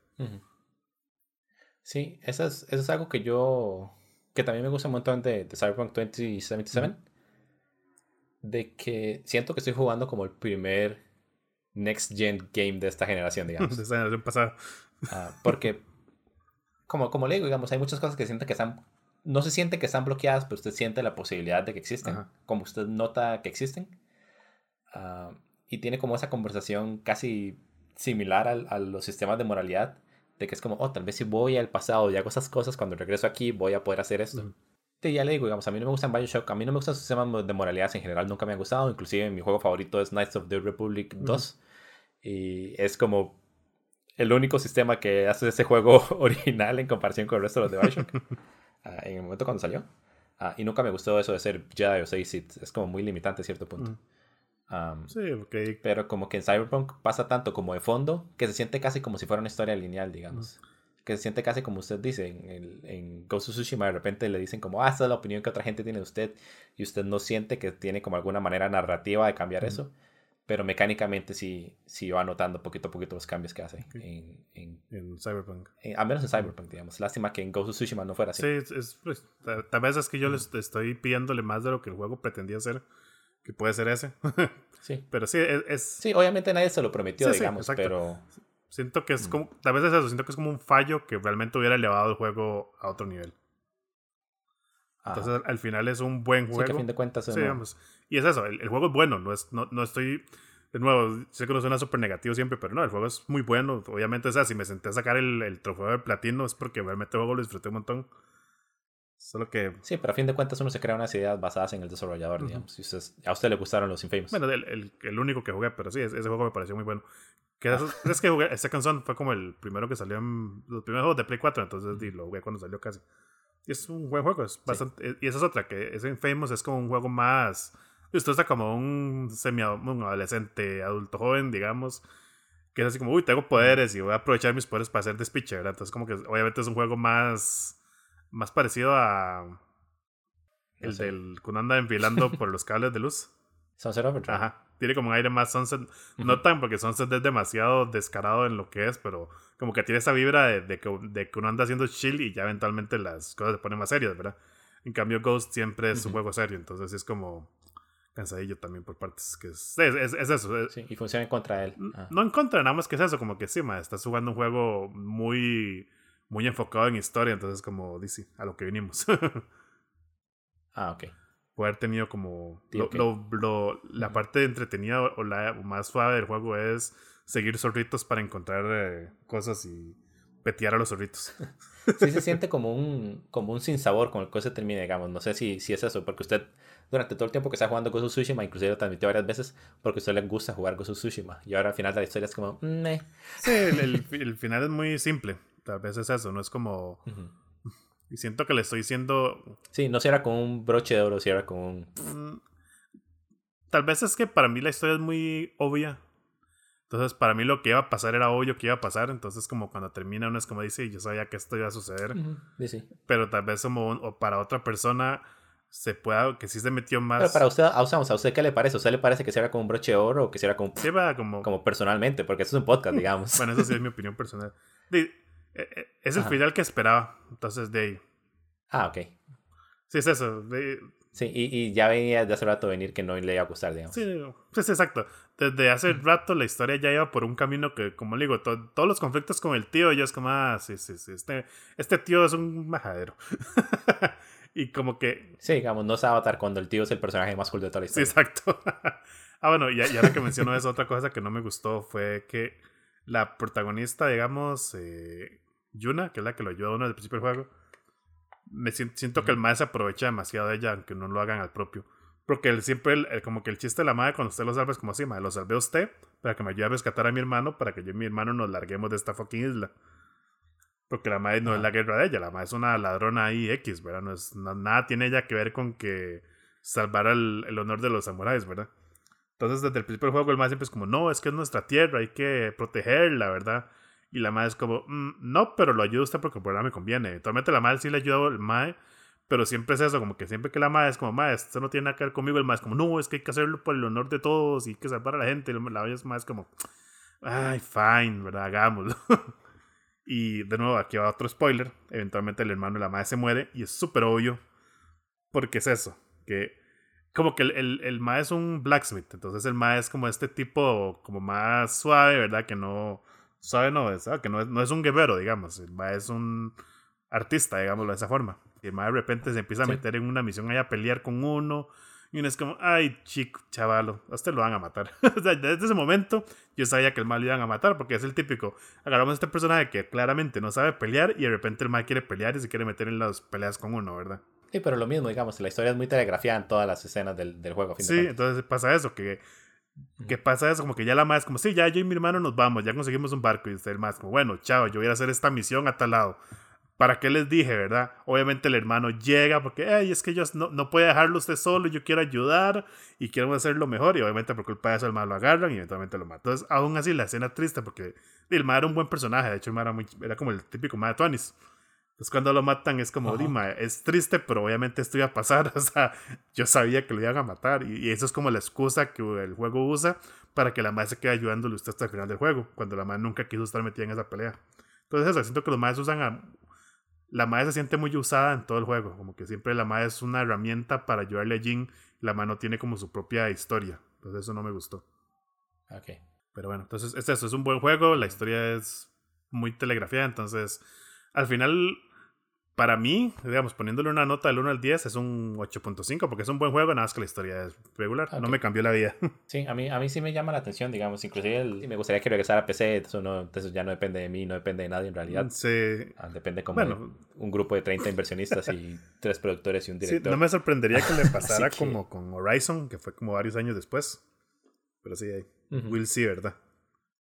Sí, eso es, eso es algo que yo, que también me gusta un montón de, Cyberpunk 2077. De que siento que estoy jugando como el primer next gen game de esta generación, [laughs] digamos. de esta generación pasada. Ah, porque, como, como le digo, digamos, hay muchas cosas que siente que están, no se siente que están bloqueadas, pero usted siente la posibilidad de que existen, como usted nota que existen. Ah, y tiene como esa conversación casi similar a, los sistemas de moralidad, de que es como, oh, tal vez si voy al pasado y hago esas cosas, cuando regreso aquí voy a poder hacer esto. ya le digo, digamos, a mí no me gustan Bioshock, a mí no me gustan los sistemas de moralidad en general, nunca me han gustado, inclusive mi juego favorito es Knights of the Republic 2. Y es como el único sistema que hace ese juego [laughs] original en comparación con el resto de los de Bioshock. [laughs] Ah, en el momento cuando salió. Ah, y nunca me gustó eso de ser Jedi o 6 Es como muy limitante a cierto punto. sí, ok. Pero como que en Cyberpunk pasa tanto como de fondo que se siente casi como si fuera una historia lineal, digamos. Que se siente casi como usted dice. En, en Ghost of Tsushima de repente le dicen como, ah, esta es la opinión que otra gente tiene de usted. Y usted no siente que tiene como alguna manera narrativa de cambiar eso pero mecánicamente sí, sí va notando poquito a poquito los cambios que hace en, en, Cyberpunk. a menos en Cyberpunk, digamos. Lástima que en Ghost of Tsushima no fuera así. Sí, es, pues, tal vez es que yo les estoy pidiéndole más de lo que el juego pretendía hacer, que puede ser ese. [laughs] sí. Pero sí, es, Sí, obviamente nadie se lo prometió, digamos, pero... Siento que es como, tal vez es eso, siento que es como un fallo que realmente hubiera elevado el juego a otro nivel. Entonces, al final es un buen juego. Sí, que a fin de cuentas. Sí, Y es eso, el, juego es bueno, no, es, no, no estoy. De nuevo, sé que no suena súper negativo siempre, pero no, el juego es muy bueno. Obviamente, o sea, si me senté a sacar el, el trofeo de platino es porque realmente el juego lo disfruté un montón. Solo que. Sí, pero a fin de cuentas uno se crea unas ideas basadas en el desarrollador, digamos. Si a usted le gustaron los Infamous. Bueno, el, el, el, único que jugué, pero sí, ese juego me pareció muy bueno. Que [laughs] es que jugué, esta canción fue como el primero que salió en los primeros juegos de Play 4, entonces lo jugué cuando salió casi. Y es un buen juego, es bastante, y esa es otra, que es Infamous es como un juego más, esto está como un semi un adolescente, adulto joven, digamos, que es así como, uy, tengo poderes y voy a aprovechar mis poderes para hacer despiche, ¿verdad? Entonces como que obviamente es un juego más, más parecido a el del cuando anda enfilando por los cables de luz. [laughs] Sunset Overdrive. Ajá. Tiene como un aire más Sunset. No tan porque Sunset es demasiado descarado en lo que es, pero como que tiene esa vibra de, que, de que uno anda haciendo chill y ya eventualmente las cosas se ponen más serias, ¿verdad? En cambio, Ghost siempre es un juego serio, entonces es como. Cansadillo también por partes. Que es, es, eso. Sí, y funciona en contra de él. Ah. No en contra, nada más que es eso, como que sí, ma, estás jugando un juego muy, muy enfocado en historia, entonces como dice, a lo que vinimos. [laughs] ah, ok. Puede haber tenido como... lo, lo, la parte entretenida o la más suave del juego es seguir zorritos para encontrar eh, cosas y petear a los zorritos. [laughs] Sí se [laughs] siente como un, como un sinsabor con el que se termina, digamos. No sé si, si es eso, porque usted durante todo el tiempo que está jugando Gozo Tsushima, inclusive lo transmitió varias veces, porque a usted le gusta jugar Gozo Tsushima. Y ahora al final de la historia es como, meh. Sí, el, el, final es muy simple. Tal vez es eso, no es como... Y siento que le estoy diciendo... Sí, no era con un broche de oro, si era con un... Mm, tal vez es que para mí la historia es muy obvia. Entonces, para mí lo que iba a pasar era obvio que iba a pasar. Entonces, como cuando termina uno es como dice, yo sabía que esto iba a suceder. sí. Pero tal vez como o para otra persona se pueda, que sí se metió más. Pero para usted, a usted, qué le parece? ¿A usted le parece que se como un broche de oro o que se como, sí, como... como personalmente? Porque eso es un podcast, digamos. [laughs] bueno, eso sí es mi opinión personal. Eh, eh, es el final que esperaba. Entonces, de ahí. Ah, ok. Sí, es eso. Sí, y, y, ya venía de hace rato venir que no le iba a gustar, digamos. Sí, pues exacto. Desde hace rato la historia ya iba por un camino que, como le digo, todos los conflictos con el tío, yo es como, ah, sí, sí, sí, este, este tío es un majadero. [laughs] y como que... Sí, digamos, no se va a matar cuando el tío es el personaje más cool de toda la historia. Sí, exacto. [laughs] ah, bueno, y, ahora que menciono eso, otra cosa que no me gustó fue que la protagonista, digamos, eh, Yuna, que es la que lo ayuda a uno desde el principio del juego, me siento, que el mae se aprovecha demasiado de ella, aunque no lo hagan al propio. Porque él siempre, el, como que el chiste de la madre cuando usted lo salva es como así, madre, lo salvé a usted para que me ayude a rescatar a mi hermano, para que yo y mi hermano nos larguemos de esta fucking isla. Porque la madre no es la guerra de ella, la madre es una ladrona ahí X, ¿verdad? No es, nada tiene ella que ver con que salvar el, el, honor de los samuráis, ¿verdad? Entonces, desde el principio del juego, el mae siempre es como, no, es que es nuestra tierra, hay que protegerla, ¿verdad? Y la madre es como, mm, no, pero lo ayuda usted porque por ahora me conviene. Eventualmente la madre sí le ayuda al mae, pero siempre es eso, como que siempre que la madre es como, madre, esto no tiene nada que ver conmigo, el mae es como, no, es que hay que hacerlo por el honor de todos y hay que salvar a la gente. La madre es más como, ay, fine, ¿verdad? Hagámoslo. [laughs] y de nuevo, aquí va otro spoiler. Eventualmente el hermano de la madre se muere y es súper obvio porque es eso, que como que el, el, el es un blacksmith, entonces el mae es como este tipo como más suave, ¿verdad? Que no sabe no es, que no es, no es un guerrero, digamos, es un artista, digámoslo de esa forma. Y el de repente se empieza a meter en una misión ahí a pelear con uno. Y uno es como, ay, chico, chavalo, a usted lo van a matar. [laughs] desde ese momento yo sabía que el mal lo iban a matar, porque es el típico. Agarramos a este personaje que claramente no sabe pelear y de repente el mal quiere pelear y se quiere meter en las peleas con uno, ¿verdad? Sí, pero lo mismo, digamos, la historia es muy telegrafiada en todas las escenas del, del juego. sí, entonces pasa eso, que ¿Qué pasa eso? Como que ya la madre es como, sí, ya yo y mi hermano nos vamos, ya conseguimos un barco. Y usted el más como, bueno, chao, yo voy a hacer esta misión a tal lado. ¿Para qué les dije, verdad? Obviamente el hermano llega porque, ay, es que yo no, no puede dejarlo usted solo, yo quiero ayudar y quiero hacerlo mejor. Y obviamente por culpa de eso el malo lo agarran y eventualmente lo matan. Entonces, aún así, la escena triste porque el mal era un buen personaje. De hecho, el mal era, como el típico mal de. Entonces cuando lo matan es como, Dima, es triste, pero obviamente esto iba a pasar. [laughs] O sea, yo sabía que lo iban a matar. Y, eso es como la excusa que el juego usa para que la madre se quede ayudándole usted hasta el final del juego, cuando la madre nunca quiso estar metida en esa pelea. Entonces eso, siento que los madres usan a... La madre se siente muy usada en todo el juego, como que siempre la madre es una herramienta para ayudarle a Jin. La madre no tiene como su propia historia. Entonces eso no me gustó. Ok. Pero bueno, entonces es eso, es un buen juego, la historia es muy telegrafiada, entonces al final, para mí, digamos, poniéndole una nota del 1 al 10, es un 8.5, porque es un buen juego, nada más que la historia es regular. No me cambió la vida. [laughs] Sí, a mí, a mí sí me llama la atención, digamos, inclusive me gustaría que regresara a PC, eso, no, eso ya no depende de mí, no depende de nadie en realidad. Sí. Ah, depende como bueno, un grupo de 30 inversionistas y [laughs] tres productores y un director. Sí, no me sorprendería que le [laughs] pasara como con Horizon, que fue como varios años después. Pero sí, ahí. Will see, ¿verdad?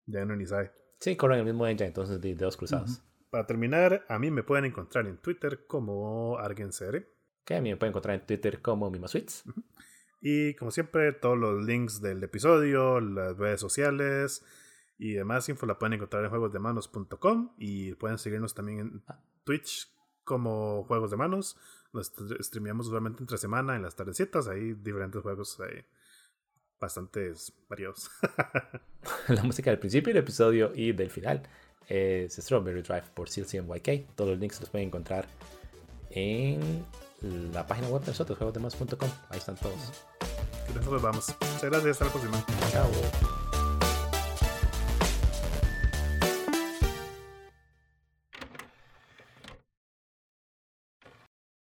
Ya no ni sabe. Sí, corren el mismo engine, entonces de dedos cruzados. Para terminar, a mí me pueden encontrar en Twitter como ArgenCR. Que a mí me pueden encontrar en Twitter como MimaSweets. Y como siempre, todos los links del episodio, las redes sociales y demás info la pueden encontrar en juegosdemanos.com y pueden seguirnos también en ah. Twitch como Juegos de Manos. Nos streameamos usualmente entre semana en las tardecitas. Hay diferentes juegos ahí, bastantes variados. [laughs] [laughs] la música del principio del episodio y del final es Strawberry Drive por CLCMYK. Todos los links los pueden encontrar en la página web de nosotros, juegosdemas.com. Ahí están todos. nosotros vamos. Muchas gracias, hasta la próxima. Chao.